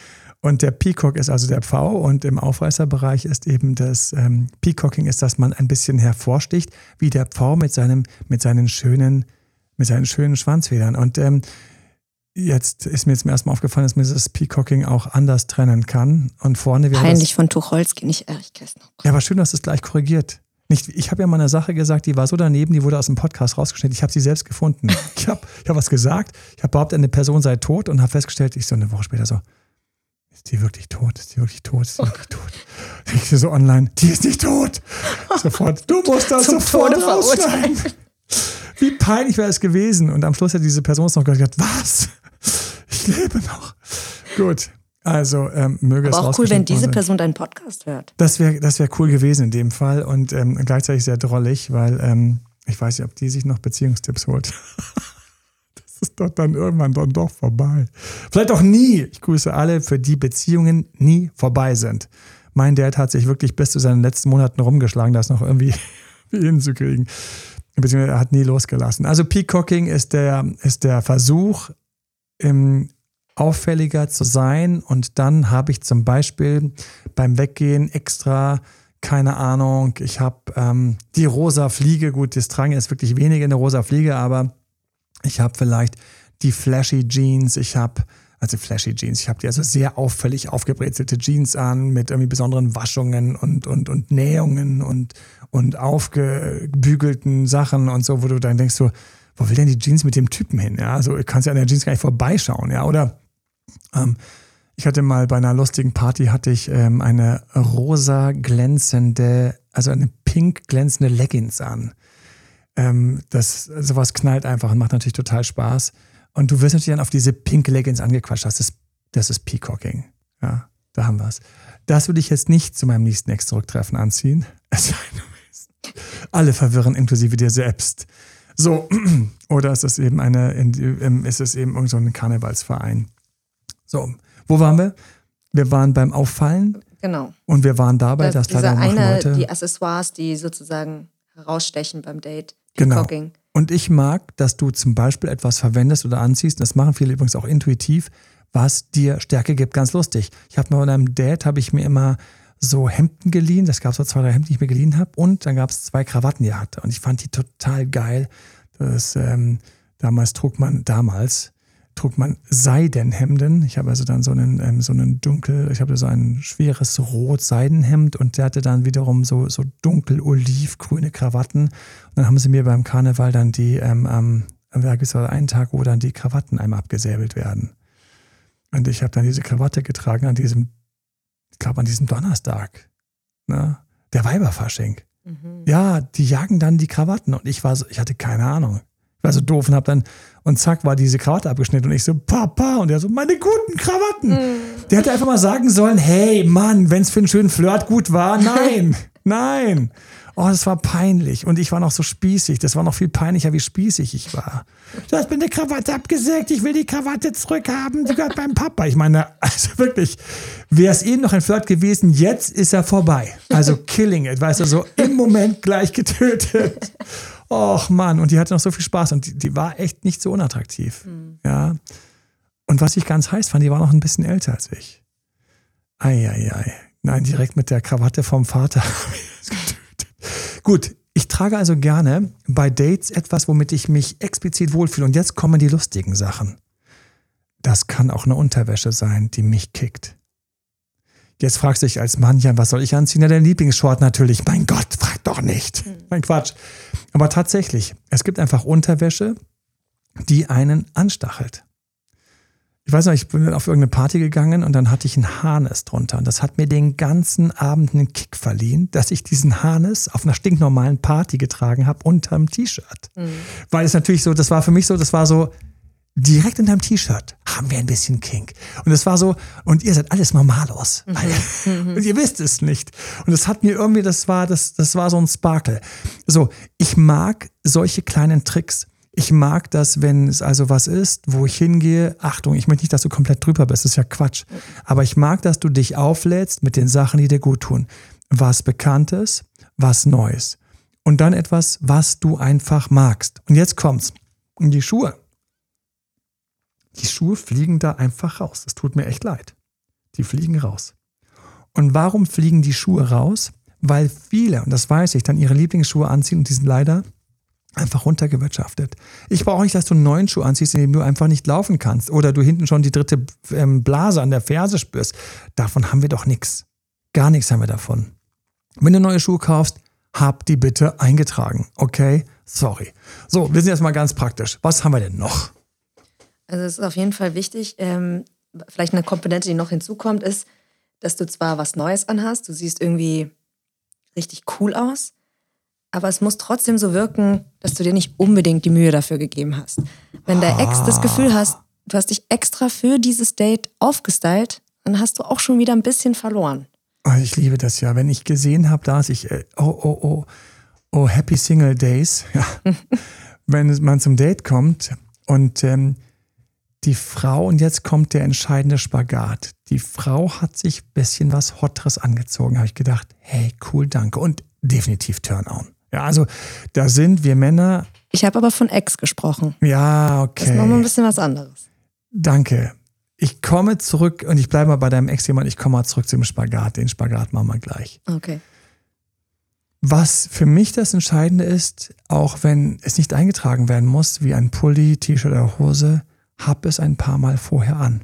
A: Und der Peacock ist also der V und im Aufreißerbereich ist eben das ähm, Peacocking ist, dass man ein bisschen hervorsticht, wie der Pfau mit seinem, mit seinen schönen, mit seinen schönen Schwanzfedern. Und ähm, Jetzt ist mir zum ersten Mal aufgefallen, dass man das Peacocking auch anders trennen kann. Und vorne wäre
C: Peinlich das, von Tucholsky, nicht Erich Kästner.
A: Ja, aber schön, dass du es gleich korrigiert. Nicht, ich habe ja mal eine Sache gesagt, die war so daneben, die wurde aus dem Podcast rausgeschnitten. Ich habe sie selbst gefunden. Ich habe ich hab was gesagt. Ich habe behauptet, eine Person sei tot und habe festgestellt, ich so eine Woche später so, ist die wirklich tot? Ist die wirklich tot? Ist die wirklich tot? Ich so online, die ist nicht tot. Sofort, du musst das sofort Tode rausschneiden. Wie peinlich wäre es gewesen. Und am Schluss hat diese Person noch gesagt, was? Ich lebe noch. Gut. Also ähm, möge
C: Aber
A: es
C: auch cool, wenn diese Person deinen Podcast hört.
A: Das wäre das wär cool gewesen in dem Fall und ähm, gleichzeitig sehr drollig, weil ähm, ich weiß nicht, ob die sich noch Beziehungstipps holt. ist doch dann irgendwann dann doch vorbei. Vielleicht auch nie. Ich grüße alle, für die Beziehungen nie vorbei sind. Mein Dad hat sich wirklich bis zu seinen letzten Monaten rumgeschlagen, das noch irgendwie hinzukriegen. Beziehungsweise er hat nie losgelassen. Also Peacocking ist der, ist der Versuch, im auffälliger zu sein. Und dann habe ich zum Beispiel beim Weggehen extra, keine Ahnung, ich habe ähm, die rosa Fliege, gut, das Tragen ist wirklich weniger eine rosa Fliege, aber ich habe vielleicht die flashy Jeans, ich habe also flashy Jeans. Ich habe die also sehr auffällig aufgebrezelte Jeans an mit irgendwie besonderen Waschungen und, und, und Nähungen und, und aufgebügelten Sachen und so, wo du dann denkst so, wo will denn die Jeans mit dem Typen hin? Ja, also kannst ja an der Jeans gar nicht vorbeischauen, ja, oder ähm, ich hatte mal bei einer lustigen Party hatte ich ähm, eine rosa glänzende, also eine pink glänzende Leggings an. Ähm, das sowas knallt einfach und macht natürlich total Spaß. Und du wirst natürlich dann auf diese pinke Leggings angequatscht. Das ist, das ist Peacocking. Ja, da haben wir es. Das würde ich jetzt nicht zu meinem nächsten Ex-Zurücktreffen anziehen. Alle verwirren, inklusive dir selbst. So, oder ist es eben eine, ist es eben irgendein so Karnevalsverein? So, wo waren wir? Wir waren beim Auffallen.
C: Genau.
A: Und wir waren dabei,
C: das,
A: dass
C: diese
A: leider
C: eine,
A: Leute,
C: die Accessoires, die sozusagen herausstechen beim Date.
A: Genau.
C: Peacocking.
A: Und ich mag, dass du zum Beispiel etwas verwendest oder anziehst, das machen viele übrigens auch intuitiv, was dir Stärke gibt. Ganz lustig. Ich habe mal bei einem Date, habe ich mir immer so Hemden geliehen. Das gab so zwei, drei Hemden, die ich mir geliehen habe. Und dann gab es zwei Krawatten, die er hatte. Und ich fand die total geil. Das, ähm, damals trug man, damals trug man Seidenhemden. Ich habe also dann so einen, ähm, so einen dunkel, ich habe so ein schweres Rot-Seidenhemd und der hatte dann wiederum so, so dunkel olivgrüne Krawatten. Und dann haben sie mir beim Karneval dann die, ähm, am, da gibt es einen Tag, wo dann die Krawatten einmal abgesäbelt werden. Und ich habe dann diese Krawatte getragen an diesem, ich glaube an diesem Donnerstag. Ne? Der Weiberfasching. Mhm. Ja, die jagen dann die Krawatten und ich war so, ich hatte keine Ahnung. Ich war so doof und hab dann, und zack, war diese Krawatte abgeschnitten und ich so, Papa, und er so, meine guten Krawatten. Mhm. Der hätte einfach mal sagen sollen, hey Mann, wenn es für einen schönen Flirt gut war, nein, nein. Oh, das war peinlich. Und ich war noch so spießig. Das war noch viel peinlicher, wie spießig ich war. Du hast mir eine Krawatte abgesägt. Ich will die Krawatte zurückhaben. Die gehört beim Papa. Ich meine, also wirklich, wäre es eben noch ein Flirt gewesen, jetzt ist er vorbei. Also killing it. Weißt du, so im Moment gleich getötet. Och Mann, und die hatte noch so viel Spaß und die, die war echt nicht so unattraktiv. Mhm. Ja. Und was ich ganz heiß fand, die war noch ein bisschen älter als ich. Eieiei. Nein, direkt mit der Krawatte vom Vater. Gut, ich trage also gerne bei Dates etwas, womit ich mich explizit wohlfühle. Und jetzt kommen die lustigen Sachen. Das kann auch eine Unterwäsche sein, die mich kickt. Jetzt fragst du dich als Mann, ja, was soll ich anziehen? Ja, dein Lieblingsshort natürlich. Mein Gott, frag doch nicht. Hm. Mein Quatsch. Aber tatsächlich, es gibt einfach Unterwäsche, die einen anstachelt. Ich weiß noch, ich bin auf irgendeine Party gegangen und dann hatte ich ein Harnes drunter. Und das hat mir den ganzen Abend einen Kick verliehen, dass ich diesen Harnes auf einer stinknormalen Party getragen habe unterm T-Shirt. Mhm. Weil es natürlich so, das war für mich so, das war so, direkt in deinem T-Shirt haben wir ein bisschen Kink. Und es war so, und ihr seid alles Normalos. Mhm. und ihr wisst es nicht. Und es hat mir irgendwie, das war, das, das war so ein Sparkle. So, ich mag solche kleinen Tricks. Ich mag das, wenn es also was ist, wo ich hingehe. Achtung, ich möchte nicht, dass du komplett drüber bist, das ist ja Quatsch. Aber ich mag, dass du dich auflädst mit den Sachen, die dir gut tun. Was Bekanntes, was Neues. Und dann etwas, was du einfach magst. Und jetzt kommt's. Und die Schuhe. Die Schuhe fliegen da einfach raus. Es tut mir echt leid. Die fliegen raus. Und warum fliegen die Schuhe raus? Weil viele, und das weiß ich, dann ihre Lieblingsschuhe anziehen und die sind leider einfach runtergewirtschaftet. Ich brauche nicht, dass du einen neuen Schuh anziehst, in dem du einfach nicht laufen kannst oder du hinten schon die dritte ähm, Blase an der Ferse spürst. Davon haben wir doch nichts. Gar nichts haben wir davon. Wenn du neue Schuhe kaufst, hab die bitte eingetragen. Okay? Sorry. So, wir sind jetzt mal ganz praktisch. Was haben wir denn noch?
C: Also es ist auf jeden Fall wichtig. Ähm, vielleicht eine Komponente, die noch hinzukommt, ist, dass du zwar was Neues anhast, du siehst irgendwie richtig cool aus, aber es muss trotzdem so wirken, dass du dir nicht unbedingt die Mühe dafür gegeben hast. Wenn der Ex das Gefühl hast, du hast dich extra für dieses Date aufgestylt, dann hast du auch schon wieder ein bisschen verloren.
A: Oh, ich liebe das ja. Wenn ich gesehen habe, dass ich, äh, oh, oh, oh, oh, Happy Single Days, ja. wenn man zum Date kommt und ähm, die Frau, und jetzt kommt der entscheidende Spagat. Die Frau hat sich ein bisschen was Hotteres angezogen. Habe ich gedacht, hey, cool, danke. Und definitiv Turn-on. Ja, also da sind wir Männer.
C: Ich habe aber von Ex gesprochen.
A: Ja, okay. Das
C: ist nochmal ein bisschen was anderes.
A: Danke. Ich komme zurück und ich bleibe mal bei deinem Ex-Thema ich komme mal zurück zum Spagat. Den Spagat machen wir gleich.
C: Okay.
A: Was für mich das Entscheidende ist, auch wenn es nicht eingetragen werden muss, wie ein Pulli, T-Shirt oder Hose, hab es ein paar Mal vorher an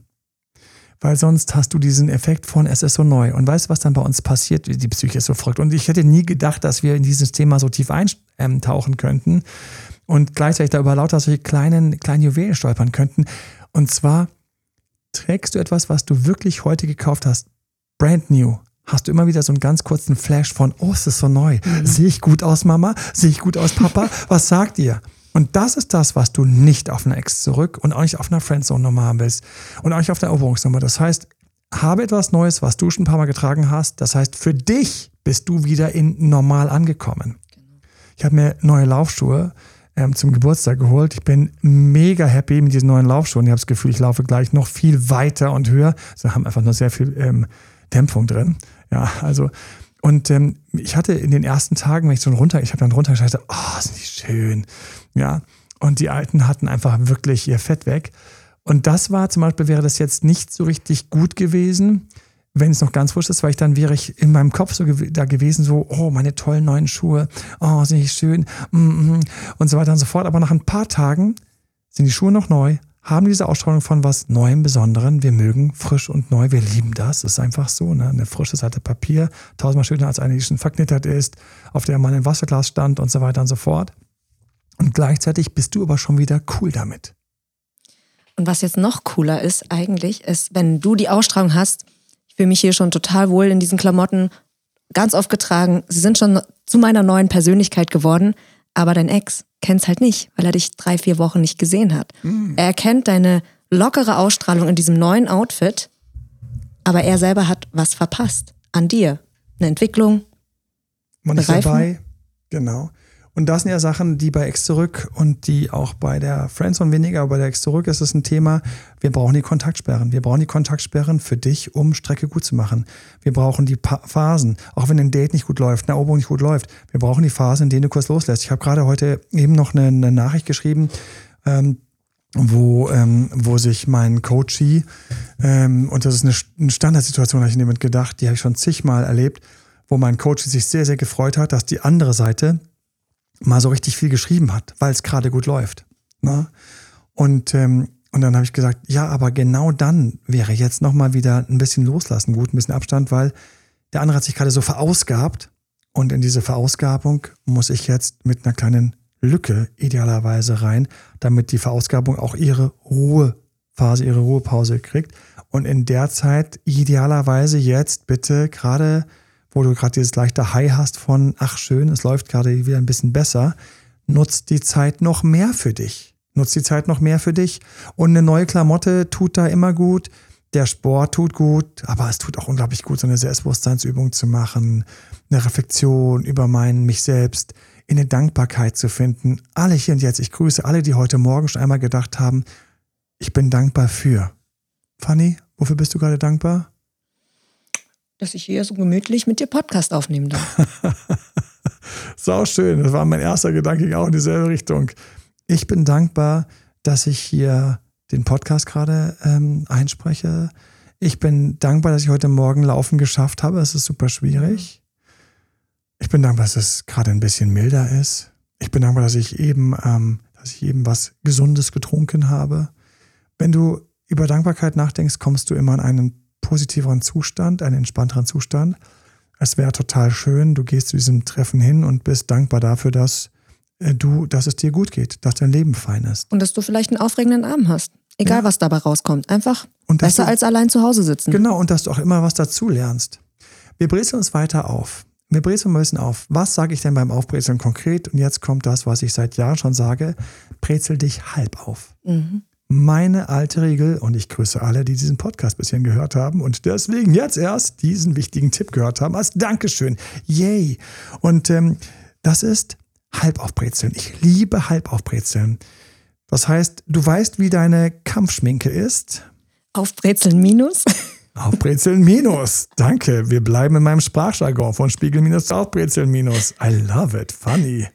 A: weil sonst hast du diesen Effekt von, es ist so neu. Und weißt du, was dann bei uns passiert? Die Psyche ist so verrückt. Und ich hätte nie gedacht, dass wir in dieses Thema so tief eintauchen könnten und gleichzeitig da über lauter solche kleinen, kleinen Juwelen stolpern könnten. Und zwar trägst du etwas, was du wirklich heute gekauft hast, brand new, hast du immer wieder so einen ganz kurzen Flash von, oh, es ist so neu. Mhm. Sehe ich gut aus, Mama? Sehe ich gut aus, Papa? Was sagt ihr? Und das ist das, was du nicht auf einer Ex zurück und auch nicht auf einer Friendzone-Nummer haben willst und auch nicht auf der Eroberungsnummer. Das heißt, habe etwas Neues, was du schon ein paar Mal getragen hast. Das heißt, für dich bist du wieder in normal angekommen. Ich habe mir neue Laufschuhe ähm, zum Geburtstag geholt. Ich bin mega happy mit diesen neuen Laufschuhen. Ich habe das Gefühl, ich laufe gleich noch viel weiter und höher. Sie haben einfach nur sehr viel ähm, Dämpfung drin. Ja, also und ähm, ich hatte in den ersten Tagen, wenn ich so runter, ich habe dann runtergeschaut, oh, sind die schön. Ja. Und die Alten hatten einfach wirklich ihr Fett weg. Und das war zum Beispiel, wäre das jetzt nicht so richtig gut gewesen, wenn es noch ganz frisch ist, weil ich dann wäre ich in meinem Kopf so gew da gewesen, so, oh, meine tollen neuen Schuhe, oh, sind die schön, mm -mm, und so weiter und so fort. Aber nach ein paar Tagen sind die Schuhe noch neu, haben diese Ausstrahlung von was Neuem, Besonderen. Wir mögen frisch und neu, wir lieben das. Das ist einfach so. Ne? Eine frische Seite Papier, tausendmal schöner als eine, die schon verknittert ist, auf der mal ein Wasserglas stand und so weiter und so fort. Und gleichzeitig bist du aber schon wieder cool damit.
C: Und was jetzt noch cooler ist eigentlich, ist, wenn du die Ausstrahlung hast, ich fühle mich hier schon total wohl in diesen Klamotten, ganz oft getragen, sie sind schon zu meiner neuen Persönlichkeit geworden, aber dein Ex kennt es halt nicht, weil er dich drei, vier Wochen nicht gesehen hat. Mhm. Er erkennt deine lockere Ausstrahlung in diesem neuen Outfit, aber er selber hat was verpasst an dir. Eine Entwicklung.
A: Man ist dabei, genau. Und das sind ja Sachen, die bei X zurück und die auch bei der Friendzone weniger, aber bei der X zurück ist es ein Thema. Wir brauchen die Kontaktsperren. Wir brauchen die Kontaktsperren für dich, um Strecke gut zu machen. Wir brauchen die pa Phasen, auch wenn ein Date nicht gut läuft, eine Eroberung nicht gut läuft. Wir brauchen die Phasen, in denen du kurz loslässt. Ich habe gerade heute eben noch eine, eine Nachricht geschrieben, ähm, wo, ähm, wo sich mein Coachie, ähm, und das ist eine, eine Standardsituation, habe ich damit gedacht, die habe ich schon zigmal erlebt, wo mein Coach sich sehr, sehr gefreut hat, dass die andere Seite mal so richtig viel geschrieben hat, weil es gerade gut läuft. Ne? Und, ähm, und dann habe ich gesagt, ja, aber genau dann wäre jetzt nochmal wieder ein bisschen loslassen, gut, ein bisschen Abstand, weil der andere hat sich gerade so verausgabt und in diese Verausgabung muss ich jetzt mit einer kleinen Lücke idealerweise rein, damit die Verausgabung auch ihre Ruhephase, ihre Ruhepause kriegt. Und in der Zeit idealerweise jetzt bitte gerade wo du gerade dieses leichte High hast von, ach schön, es läuft gerade wieder ein bisschen besser, nutzt die Zeit noch mehr für dich. Nutzt die Zeit noch mehr für dich. Und eine neue Klamotte tut da immer gut. Der Sport tut gut, aber es tut auch unglaublich gut, so eine Selbstbewusstseinsübung zu machen, eine Reflexion über meinen, mich selbst, in eine Dankbarkeit zu finden. Alle hier und jetzt, ich grüße alle, die heute Morgen schon einmal gedacht haben, ich bin dankbar für. Fanny, wofür bist du gerade dankbar?
C: Dass ich hier so gemütlich mit dir Podcast aufnehmen darf.
A: Sau schön. Das war mein erster Gedanke auch in dieselbe Richtung. Ich bin dankbar, dass ich hier den Podcast gerade ähm, einspreche. Ich bin dankbar, dass ich heute Morgen Laufen geschafft habe. Es ist super schwierig. Ich bin dankbar, dass es gerade ein bisschen milder ist. Ich bin dankbar, dass ich eben, ähm, dass ich eben was Gesundes getrunken habe. Wenn du über Dankbarkeit nachdenkst, kommst du immer in einen positiveren Zustand, einen entspannteren Zustand. Es wäre total schön, du gehst zu diesem Treffen hin und bist dankbar dafür, dass äh, du, dass es dir gut geht, dass dein Leben fein ist.
C: Und dass du vielleicht einen aufregenden Abend hast. Egal, ja. was dabei rauskommt. Einfach besser du, als allein zu Hause sitzen.
A: Genau, und dass du auch immer was dazu lernst. Wir brezeln uns weiter auf. Wir brezeln ein bisschen auf. Was sage ich denn beim Aufbrezeln konkret? Und jetzt kommt das, was ich seit Jahren schon sage. Brezel dich halb auf. Mhm meine alte Regel und ich grüße alle, die diesen Podcast bisher gehört haben und deswegen jetzt erst diesen wichtigen Tipp gehört haben als Dankeschön. Yay! Und ähm, das ist Halbaufbrezeln. Ich liebe Halbaufbrezeln. Das heißt, du weißt, wie deine Kampfschminke ist.
C: Aufbrezeln minus.
A: Aufbrezeln minus. Danke. Wir bleiben in meinem Sprachjargon von Spiegel minus zu Aufbrezeln minus. I love it. Funny.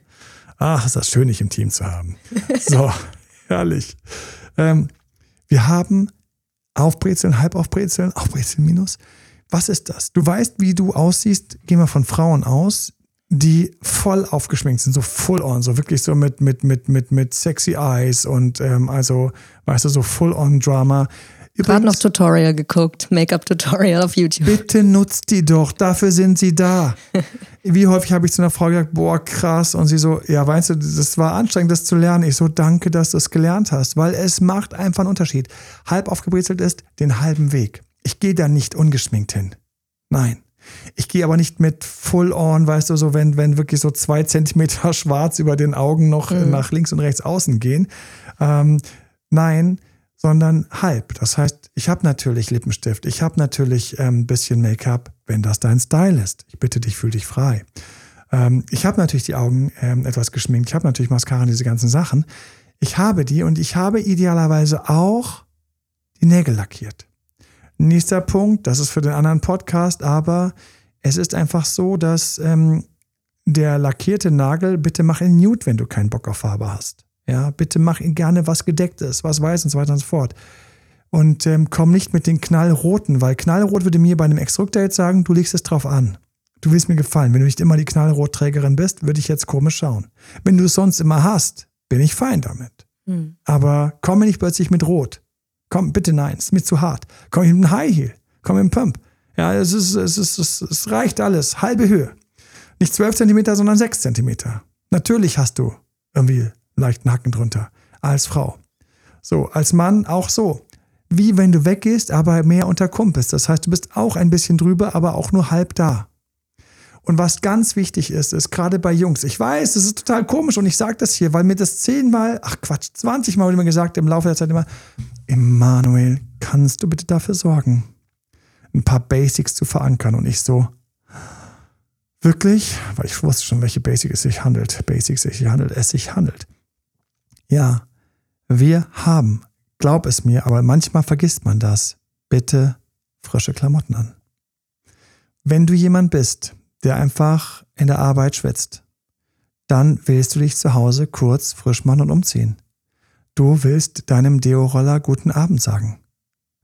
A: Ach, ist das schön, dich im Team zu haben. So, herrlich. Ähm, wir haben Aufbrezeln, Halbaufbrezeln, Aufbrezeln minus. Was ist das? Du weißt, wie du aussiehst. Gehen wir von Frauen aus, die voll aufgeschminkt sind, so full on, so wirklich so mit, mit, mit, mit, mit sexy eyes und ähm, also, weißt du, so full on Drama.
C: Gerade noch Tutorial geguckt, Make-up-Tutorial auf YouTube.
A: Bitte nutzt die doch, dafür sind sie da. Wie häufig habe ich zu einer Frau gesagt, boah, krass. Und sie so, ja, weißt du, das war anstrengend, das zu lernen. Ich so, danke, dass du es gelernt hast, weil es macht einfach einen Unterschied. Halb aufgebrezelt ist, den halben Weg. Ich gehe da nicht ungeschminkt hin. Nein. Ich gehe aber nicht mit Full On, weißt du, so wenn, wenn wirklich so zwei Zentimeter schwarz über den Augen noch mhm. nach links und rechts außen gehen. Ähm, nein, sondern halb. Das heißt, ich habe natürlich Lippenstift, ich habe natürlich ein ähm, bisschen Make-up, wenn das dein Style ist. Ich bitte dich, fühl dich frei. Ähm, ich habe natürlich die Augen ähm, etwas geschminkt, ich habe natürlich Mascara diese ganzen Sachen. Ich habe die und ich habe idealerweise auch die Nägel lackiert. Nächster Punkt, das ist für den anderen Podcast, aber es ist einfach so, dass ähm, der lackierte Nagel, bitte mach in Nude, wenn du keinen Bock auf Farbe hast. Ja, bitte mach gerne was Gedecktes, was weiß und so weiter und so fort. Und ähm, komm nicht mit den knallroten, weil knallrot würde mir bei einem Ex-Rückdate sagen, du legst es drauf an. Du willst mir gefallen. Wenn du nicht immer die Knallrotträgerin bist, würde ich jetzt komisch schauen. Wenn du es sonst immer hast, bin ich fein damit. Hm. Aber komm mir nicht plötzlich mit Rot. Komm, bitte nein, es ist mir zu hart. Komm mit einem High Heel. Komm mit einem Pump. Ja, es, ist, es, ist, es, es reicht alles. Halbe Höhe. Nicht 12 Zentimeter, sondern 6 Zentimeter. Natürlich hast du irgendwie leichten Hacken drunter. Als Frau. So, als Mann auch so. Wie wenn du weggehst, aber mehr unter Kumpels. Das heißt, du bist auch ein bisschen drüber, aber auch nur halb da. Und was ganz wichtig ist, ist gerade bei Jungs, ich weiß, das ist total komisch und ich sage das hier, weil mir das zehnmal, ach Quatsch, 20 Mal wurde mir gesagt im Laufe der Zeit immer, Emanuel, kannst du bitte dafür sorgen, ein paar Basics zu verankern? Und ich so, wirklich? Weil ich wusste schon, welche Basics es sich handelt. Basics es sich handelt, es sich handelt. Ja, wir haben, glaub es mir, aber manchmal vergisst man das, bitte frische Klamotten an. Wenn du jemand bist, der einfach in der Arbeit schwitzt, dann willst du dich zu Hause kurz frisch machen und umziehen. Du willst deinem Deo-Roller guten Abend sagen.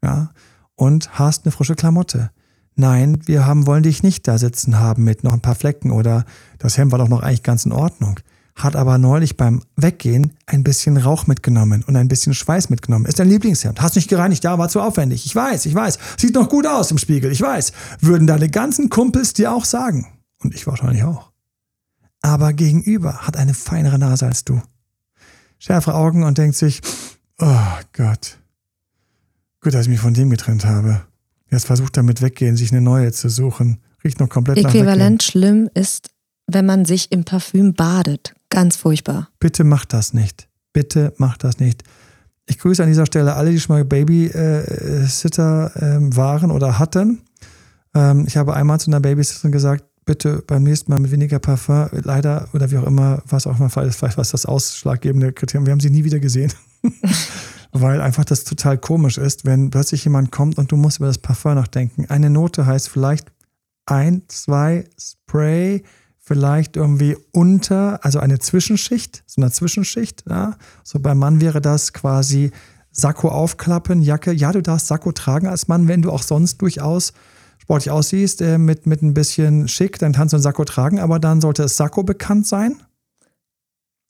A: Ja, und hast eine frische Klamotte. Nein, wir haben, wollen dich nicht da sitzen haben mit noch ein paar Flecken oder das Hemd war doch noch eigentlich ganz in Ordnung. Hat aber neulich beim Weggehen ein bisschen Rauch mitgenommen und ein bisschen Schweiß mitgenommen. Ist dein Lieblingshemd. Hast nicht gereinigt, ja, war zu aufwendig. Ich weiß, ich weiß. Sieht noch gut aus im Spiegel, ich weiß. Würden deine ganzen Kumpels dir auch sagen. Und ich wahrscheinlich auch. Aber gegenüber hat eine feinere Nase als du schärfere Augen und denkt sich, oh Gott, gut, dass ich mich von dem getrennt habe. Jetzt versucht er mit weggehen, sich eine neue zu suchen. Riecht noch komplett
C: Äquivalent schlimm ist, wenn man sich im Parfüm badet. Ganz furchtbar.
A: Bitte macht das nicht. Bitte macht das nicht. Ich grüße an dieser Stelle alle, die schon mal Babysitter äh, waren oder hatten. Ähm, ich habe einmal zu einer Babysitterin gesagt, bitte beim nächsten Mal mit weniger Parfum, leider oder wie auch immer, was auch immer Fall ist, vielleicht was das ausschlaggebende Kriterium. Wir haben sie nie wieder gesehen. Weil einfach das total komisch ist, wenn plötzlich jemand kommt und du musst über das Parfum nachdenken. Eine Note heißt vielleicht ein, zwei Spray, vielleicht irgendwie unter, also eine Zwischenschicht, so eine Zwischenschicht. Ja? So beim Mann wäre das quasi Sakko aufklappen, Jacke. Ja, du darfst Sakko tragen als Mann, wenn du auch sonst durchaus sportlich aussiehst, äh, mit, mit ein bisschen schick, dann kannst du ein Sakko tragen, aber dann sollte das Sakko bekannt sein.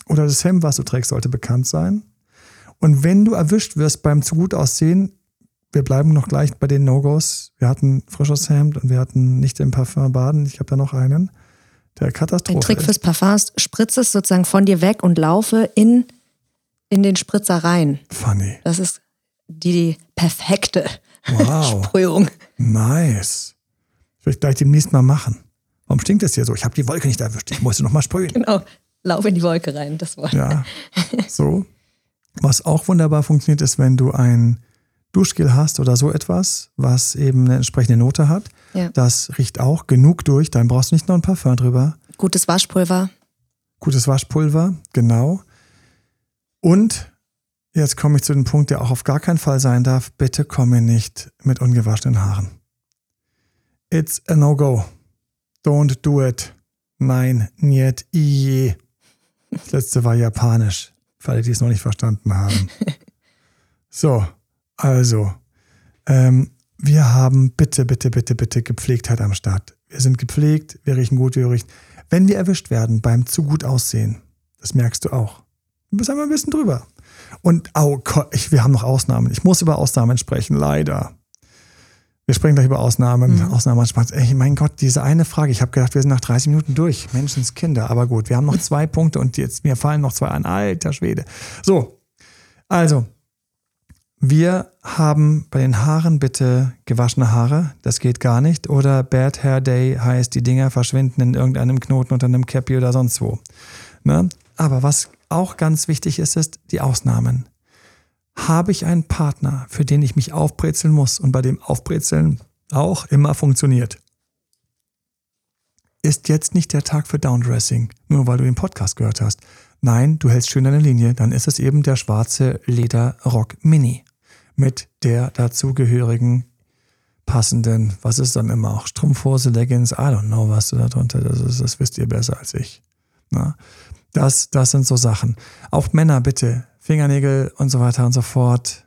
A: Oder das Hemd, was du trägst, sollte bekannt sein. Und wenn du erwischt wirst beim zu gut aussehen, wir bleiben noch gleich bei den No-Gos. Wir hatten frisches Hemd und wir hatten nicht im Parfum baden. Ich habe da noch einen. Der Katastrophe.
C: Ein Trick fürs Parfum ist, spritze es sozusagen von dir weg und laufe in, in den Spritzer rein.
A: Funny.
C: Das ist die perfekte
A: Wow.
C: Sprühung.
A: Nice. Vielleicht gleich demnächst mal machen. Warum stinkt es hier so? Ich habe die Wolke nicht erwischt. Ich musste noch mal sprühen.
C: Genau. Lauf in die Wolke rein, das Wort.
A: Ja. So. Was auch wunderbar funktioniert, ist, wenn du ein Duschgel hast oder so etwas, was eben eine entsprechende Note hat. Ja. Das riecht auch genug durch. Dann brauchst du nicht noch ein Parfum drüber.
C: Gutes Waschpulver.
A: Gutes Waschpulver, genau. Und Jetzt komme ich zu dem Punkt, der auch auf gar keinen Fall sein darf. Bitte komme nicht mit ungewaschenen Haaren. It's a no-go. Don't do it. Nein, niet, iye. Das letzte war japanisch, für alle, die es noch nicht verstanden haben. So, also, ähm, wir haben bitte, bitte, bitte, bitte Gepflegtheit am Start. Wir sind gepflegt, wir riechen gut, wir riechen. Wenn wir erwischt werden beim zu gut aussehen, das merkst du auch. Du bist einmal ein bisschen drüber. Und oh, ich, wir haben noch Ausnahmen. Ich muss über Ausnahmen sprechen, leider. Wir sprechen gleich über Ausnahmen. Mhm. Ausnahmen. Ey, mein Gott, diese eine Frage. Ich habe gedacht, wir sind nach 30 Minuten durch. Menschenskinder. Aber gut, wir haben noch zwei Punkte und jetzt mir fallen noch zwei an. Alter Schwede. So, also, wir haben bei den Haaren bitte gewaschene Haare. Das geht gar nicht. Oder Bad Hair Day heißt, die Dinger verschwinden in irgendeinem Knoten unter einem Cappy oder sonst wo. Ne? Aber was auch ganz wichtig ist, ist die Ausnahmen. Habe ich einen Partner, für den ich mich aufbrezeln muss und bei dem Aufbrezeln auch immer funktioniert? Ist jetzt nicht der Tag für Downdressing, nur weil du den Podcast gehört hast. Nein, du hältst schön deine Linie, dann ist es eben der schwarze Lederrock Mini mit der dazugehörigen passenden, was ist dann immer auch, Strumpfhose, Leggings, I don't know, was du da drunter, das, ist, das wisst ihr besser als ich. Na? Das, das sind so Sachen. Auch Männer bitte, Fingernägel und so weiter und so fort.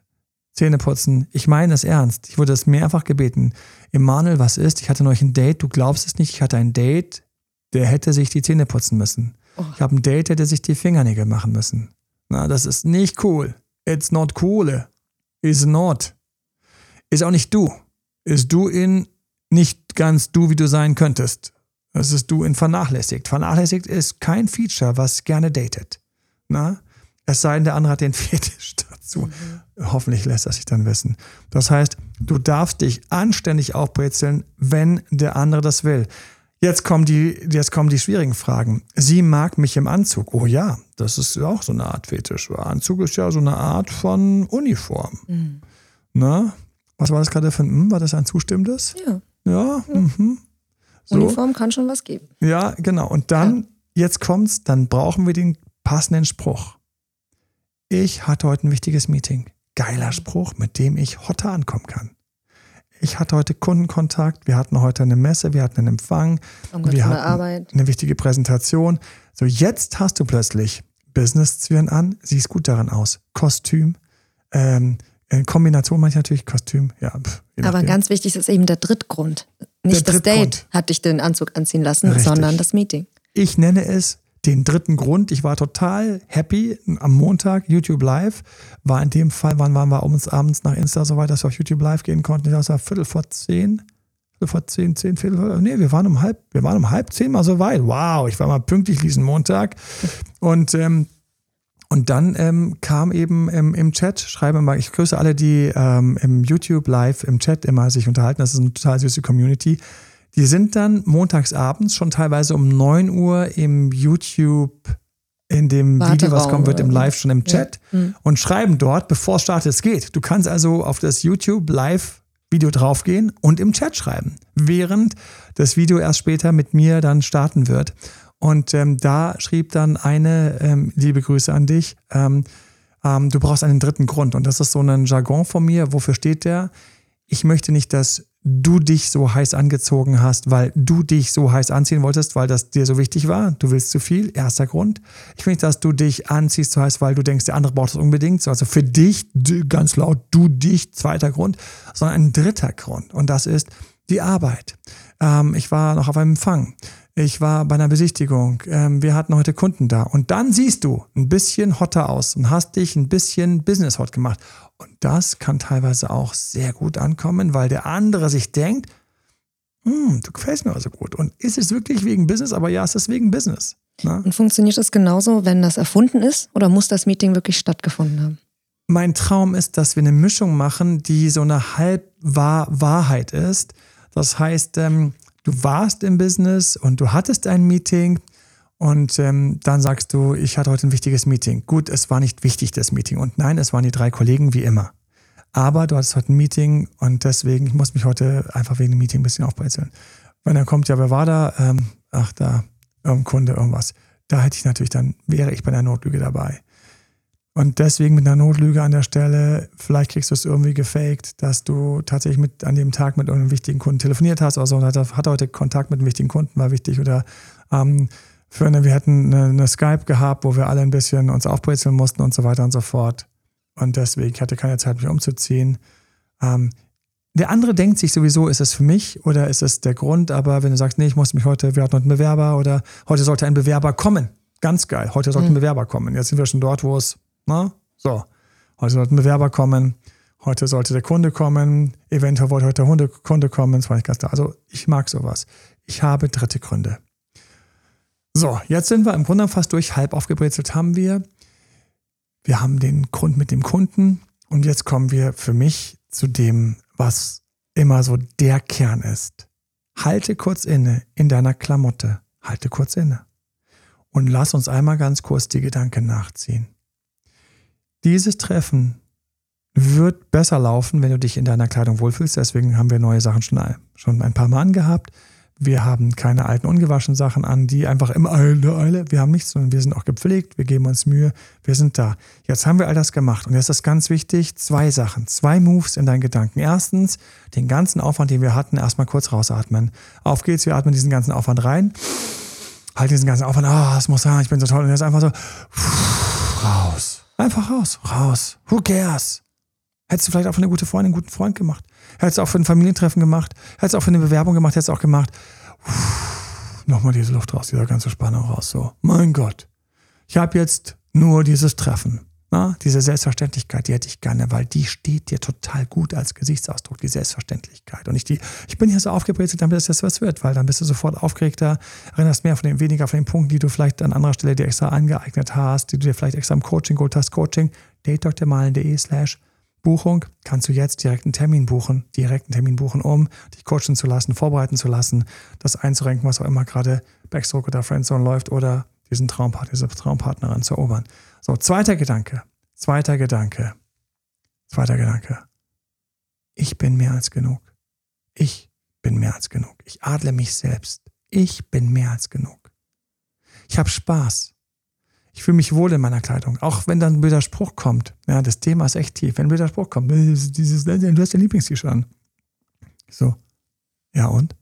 A: Zähne putzen. Ich meine es ernst. Ich wurde es mehrfach gebeten. Emanuel, was ist? Ich hatte neulich ein Date. Du glaubst es nicht. Ich hatte ein Date. Der hätte sich die Zähne putzen müssen.
C: Oh.
A: Ich habe ein Date, der hätte sich die Fingernägel machen müssen. Na, das ist nicht cool. It's not cool. Is not. Ist auch nicht du. Ist du in nicht ganz du, wie du sein könntest. Das ist du in vernachlässigt. Vernachlässigt ist kein Feature, was gerne datet. Na? Es sei denn, der andere hat den Fetisch dazu. Hoffentlich lässt er sich dann wissen. Das heißt, du darfst dich anständig aufbrezeln, wenn der andere das will. Jetzt kommen die, jetzt kommen die schwierigen Fragen. Sie mag mich im Anzug. Oh ja, das ist auch so eine Art Fetisch. Anzug ist ja so eine Art von Uniform.
C: Mhm.
A: Na? Was war das gerade für ein, war das ein zustimmendes?
C: Ja,
A: Ja, mhm. So.
C: Uniform kann schon was geben.
A: Ja, genau. Und dann, jetzt kommt's, dann brauchen wir den passenden Spruch. Ich hatte heute ein wichtiges Meeting. Geiler Spruch, mit dem ich hotter ankommen kann. Ich hatte heute Kundenkontakt, wir hatten heute eine Messe, wir hatten einen Empfang,
C: Irgendwas
A: wir hatten
C: Arbeit.
A: eine wichtige Präsentation. So, jetzt hast du plötzlich Business-Zwirn an, siehst gut daran aus. Kostüm, ähm, in Kombination manchmal natürlich Kostüm, ja. Pff,
C: Aber ganz wichtig ist eben der Drittgrund. Nicht
A: Der
C: das
A: Drittgrund.
C: Date hat dich den Anzug anziehen lassen,
A: Richtig.
C: sondern das Meeting.
A: Ich nenne es den dritten Grund. Ich war total happy am Montag, YouTube Live. War in dem Fall, wann waren wir uns abends nach Insta so weit, dass wir auf YouTube Live gehen konnten? Das war Viertel vor zehn. Viertel vor zehn, zehn, Viertel vor, nee, wir waren um halb, wir waren um halb zehn mal so weit. Wow, ich war mal pünktlich diesen Montag. Und, ähm, und dann ähm, kam eben ähm, im Chat, schreibe mal, ich grüße alle, die ähm, im YouTube Live im Chat immer sich unterhalten. Das ist eine total süße Community. Die sind dann montags abends schon teilweise um 9 Uhr im YouTube, in dem Video, was
C: Warteraum
A: kommen wird, im. Live schon im Chat und schreiben dort, bevor es startet, es geht. Du kannst also auf das YouTube Live Video draufgehen und im Chat schreiben, während das Video erst später mit mir dann starten wird. Und ähm, da schrieb dann eine, ähm, liebe Grüße an dich, ähm, ähm, du brauchst einen dritten Grund. Und das ist so ein Jargon von mir. Wofür steht der? Ich möchte nicht, dass du dich so heiß angezogen hast, weil du dich so heiß anziehen wolltest, weil das dir so wichtig war. Du willst zu viel, erster Grund. Ich will nicht, dass du dich anziehst so heiß, weil du denkst, der andere braucht es unbedingt. So, Also für dich, ganz laut, du dich, zweiter Grund, sondern ein dritter Grund. Und das ist die Arbeit. Ähm, ich war noch auf einem Empfang. Ich war bei einer Besichtigung. Ähm, wir hatten heute Kunden da. Und dann siehst du ein bisschen hotter aus und hast dich ein bisschen Business hot gemacht. Und das kann teilweise auch sehr gut ankommen, weil der andere sich denkt, hm, du gefällst mir also gut. Und ist es wirklich wegen Business? Aber ja, es ist wegen Business. Ne?
C: Und funktioniert das genauso, wenn das erfunden ist? Oder muss das Meeting wirklich stattgefunden haben?
A: Mein Traum ist, dass wir eine Mischung machen, die so eine Halbwahrheit ist. Das heißt, ähm, du warst im Business und du hattest ein Meeting und ähm, dann sagst du, ich hatte heute ein wichtiges Meeting. Gut, es war nicht wichtig, das Meeting. Und nein, es waren die drei Kollegen wie immer. Aber du hattest heute ein Meeting und deswegen, ich muss mich heute einfach wegen dem Meeting ein bisschen aufbrezeln. Wenn dann kommt, ja, wer war da? Ähm, ach, da, irgendein Kunde, irgendwas. Da hätte ich natürlich dann, wäre ich bei der Notlüge dabei. Und deswegen mit einer Notlüge an der Stelle, vielleicht kriegst du es irgendwie gefaked, dass du tatsächlich mit an dem Tag mit irgendeinem wichtigen Kunden telefoniert hast oder so und hat, hat heute Kontakt mit einem wichtigen Kunden, war wichtig. Oder ähm, für eine, wir hätten eine, eine Skype gehabt, wo wir alle ein bisschen uns aufbrezeln mussten und so weiter und so fort. Und deswegen ich hatte keine Zeit, mich umzuziehen. Ähm, der andere denkt sich sowieso, ist es für mich oder ist es der Grund, aber wenn du sagst, nee, ich muss mich heute, wir hatten heute einen Bewerber oder heute sollte ein Bewerber kommen. Ganz geil, heute sollte ein Bewerber kommen. Jetzt sind wir schon dort, wo es, na, so, heute sollte ein Bewerber kommen, heute sollte der Kunde kommen, eventuell wollte heute der Hunde, Kunde kommen, das war nicht ganz klar. Also ich mag sowas. Ich habe dritte Gründe. So, jetzt sind wir im Grunde fast durch, halb aufgebrezelt haben wir. Wir haben den Grund mit dem Kunden und jetzt kommen wir für mich zu dem, was immer so der Kern ist. Halte kurz inne in deiner Klamotte. Halte kurz inne. Und lass uns einmal ganz kurz die Gedanken nachziehen. Dieses Treffen wird besser laufen, wenn du dich in deiner Kleidung wohlfühlst. Deswegen haben wir neue Sachen schon, ein paar Mal angehabt. Wir haben keine alten, ungewaschenen Sachen an, die einfach im Eile, Eile. Wir haben nichts, sondern wir sind auch gepflegt, wir geben uns Mühe, wir sind da. Jetzt haben wir all das gemacht und jetzt ist ganz wichtig, zwei Sachen, zwei Moves in deinen Gedanken. Erstens, den ganzen Aufwand, den wir hatten, erstmal kurz rausatmen. Auf geht's, wir atmen diesen ganzen Aufwand rein. Halt diesen ganzen Aufwand, ah, es muss sein, ich bin so toll. Und jetzt einfach so, raus. Einfach raus, raus. Who cares? Hättest du vielleicht auch für eine gute Freundin, einen guten Freund gemacht. Hättest du auch für ein Familientreffen gemacht. Hättest du auch für eine Bewerbung gemacht. Hättest du auch gemacht. Nochmal diese Luft raus, dieser ganze Spannung raus. So, mein Gott. Ich habe jetzt nur dieses Treffen. Na, diese Selbstverständlichkeit, die hätte ich gerne, weil die steht dir total gut als Gesichtsausdruck, die Selbstverständlichkeit. Und ich, die, ich bin hier so aufgebrezelt, damit das jetzt was wird, weil dann bist du sofort aufgeregter, erinnerst mehr von dem, weniger von den Punkten, die du vielleicht an anderer Stelle dir extra angeeignet hast, die du dir vielleicht extra im Coaching geholt hast. Coaching, datedoktormalen.de slash Buchung kannst du jetzt direkt einen Termin buchen, direkt einen Termin buchen, um dich coachen zu lassen, vorbereiten zu lassen, das einzurenken, was auch immer gerade Backstroke oder Friendzone läuft oder diesen Traumpart, diese Traumpartnerin zu erobern. So, zweiter Gedanke, zweiter Gedanke, zweiter Gedanke. Ich bin mehr als genug. Ich bin mehr als genug. Ich adle mich selbst. Ich bin mehr als genug. Ich habe Spaß. Ich fühle mich wohl in meiner Kleidung. Auch wenn dann ein Widerspruch kommt. Ja, das Thema ist echt tief. Wenn ein Widerspruch kommt, dieses, du hast dein Lieblings-T-Shirt an. So. Ja und?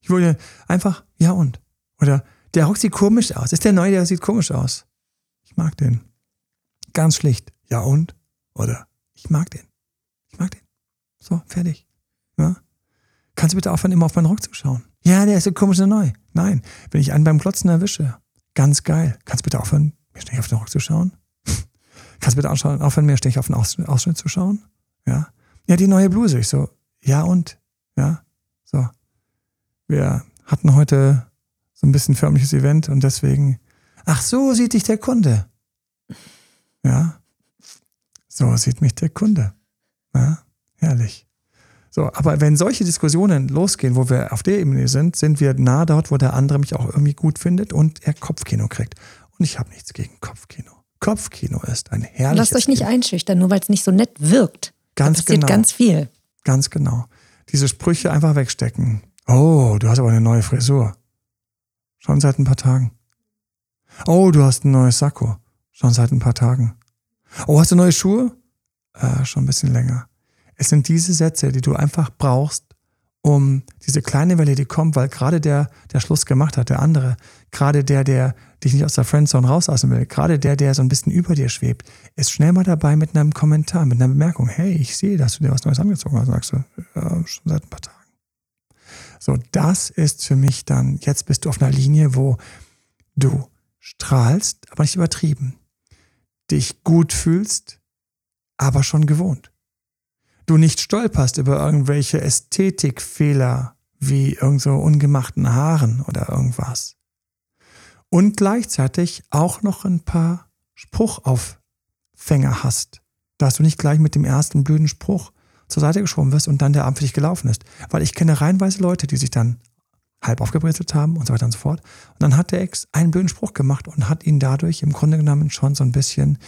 A: Ich wollte einfach, ja und? Oder der Rock sieht komisch aus. Ist der neue, der sieht komisch aus. Ich mag den. Ganz schlicht. Ja und? Oder ich mag den. Ich mag den. So, fertig. Ja? Kannst du bitte aufhören, immer auf meinen Rock zu schauen? Ja, der ist so komisch und neu. Nein, wenn ich einen beim Klotzen erwische, ganz geil. Kannst du bitte aufhören, mir ständig auf den Rock zu schauen? Kannst bitte aufhören, mir ständig auf den Ausschnitt zu schauen? Ja. Ja, die neue Bluse. Ich so, ja und? Ja. So. Wir hatten heute so ein bisschen förmliches Event und deswegen, ach so sieht dich der Kunde. Ja, so sieht mich der Kunde. Ja, herrlich. So, aber wenn solche Diskussionen losgehen, wo wir auf der Ebene sind, sind wir nah dort, wo der andere mich auch irgendwie gut findet und er Kopfkino kriegt. Und ich habe nichts gegen Kopfkino. Kopfkino ist ein herrliches.
C: Lasst euch nicht Kino. einschüchtern, nur weil es nicht so nett wirkt.
A: Ganz da passiert genau.
C: ganz viel.
A: Ganz genau. Diese Sprüche einfach wegstecken. Oh, du hast aber eine neue Frisur. Schon seit ein paar Tagen. Oh, du hast ein neues Sakko. Schon seit ein paar Tagen. Oh, hast du neue Schuhe? Äh, schon ein bisschen länger. Es sind diese Sätze, die du einfach brauchst, um diese kleine Welle, die kommt, weil gerade der, der Schluss gemacht hat, der andere, gerade der, der dich nicht aus der Friendzone rauslassen will, gerade der, der so ein bisschen über dir schwebt, ist schnell mal dabei mit einem Kommentar, mit einer Bemerkung. Hey, ich sehe, dass du dir was Neues angezogen hast. Sagst du, ja, schon seit ein paar Tagen. So, das ist für mich dann, jetzt bist du auf einer Linie, wo du strahlst, aber nicht übertrieben. Dich gut fühlst, aber schon gewohnt. Du nicht stolperst über irgendwelche Ästhetikfehler wie irgend so ungemachten Haaren oder irgendwas. Und gleichzeitig auch noch ein paar Spruchauffänger hast, dass du nicht gleich mit dem ersten blöden Spruch zur Seite geschoben wirst und dann der Abend für dich gelaufen ist. Weil ich kenne reihenweise Leute, die sich dann halb aufgebrezelt haben und so weiter und so fort. Und dann hat der Ex einen blöden Spruch gemacht und hat ihn dadurch im Grunde genommen schon so ein bisschen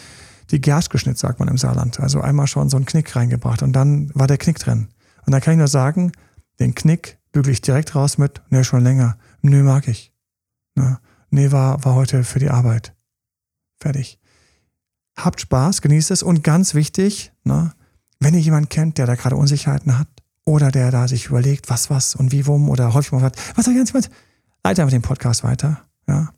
A: die Gerst geschnitzt, sagt man im Saarland. Also einmal schon so einen Knick reingebracht und dann war der Knick drin. Und da kann ich nur sagen, den Knick bügel ich direkt raus mit, nee, schon länger. Nee, mag ich. Ne? Nee, war, war heute für die Arbeit. Fertig. Habt Spaß, genießt es und ganz wichtig, ne, wenn ihr jemanden kennt, der da gerade Unsicherheiten hat oder der da sich überlegt, was, was und wie, wo oder häufig mal fragt, was soll ich ganz mit? Leite einfach den Podcast weiter. Ja.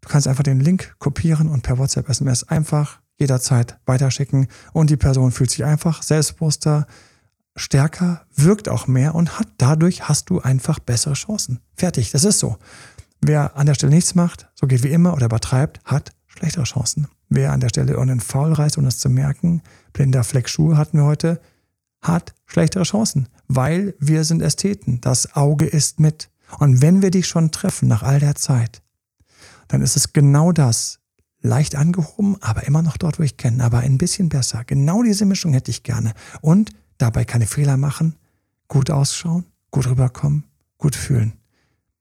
A: Du kannst einfach den Link kopieren und per WhatsApp SMS einfach jederzeit weiterschicken und die Person fühlt sich einfach selbstbewusster, stärker, wirkt auch mehr und hat dadurch hast du einfach bessere Chancen. Fertig, das ist so. Wer an der Stelle nichts macht, so geht wie immer oder übertreibt, hat schlechtere Chancen. Wer an der Stelle irgendeinen Foul reißt, ohne es zu merken, blinder Fleck Schuhe hatten wir heute, hat schlechtere Chancen, weil wir sind Ästheten. Das Auge ist mit. Und wenn wir dich schon treffen nach all der Zeit, dann ist es genau das. Leicht angehoben, aber immer noch dort, wo ich kenne, aber ein bisschen besser. Genau diese Mischung hätte ich gerne. Und dabei keine Fehler machen, gut ausschauen, gut rüberkommen, gut fühlen.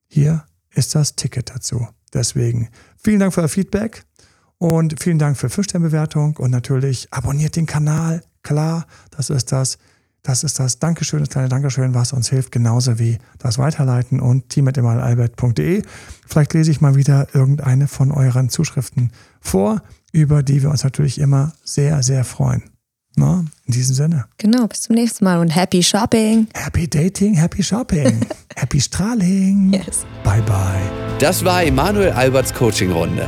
A: Hier ist das Ticket dazu. Deswegen vielen Dank für euer Feedback. Und vielen Dank für 5-Sterne-Bewertung und natürlich abonniert den Kanal. Klar, das ist das. Das ist das Dankeschön, das kleine Dankeschön, was uns hilft, genauso wie das Weiterleiten und team.emalalbert.de. Vielleicht lese ich mal wieder irgendeine von euren Zuschriften vor, über die wir uns natürlich immer sehr, sehr freuen. Na, in diesem Sinne.
C: Genau, bis zum nächsten Mal und happy shopping.
A: Happy dating, happy shopping. happy strahling.
C: Yes.
A: Bye bye.
B: Das war Emanuel Alberts Coaching-Runde.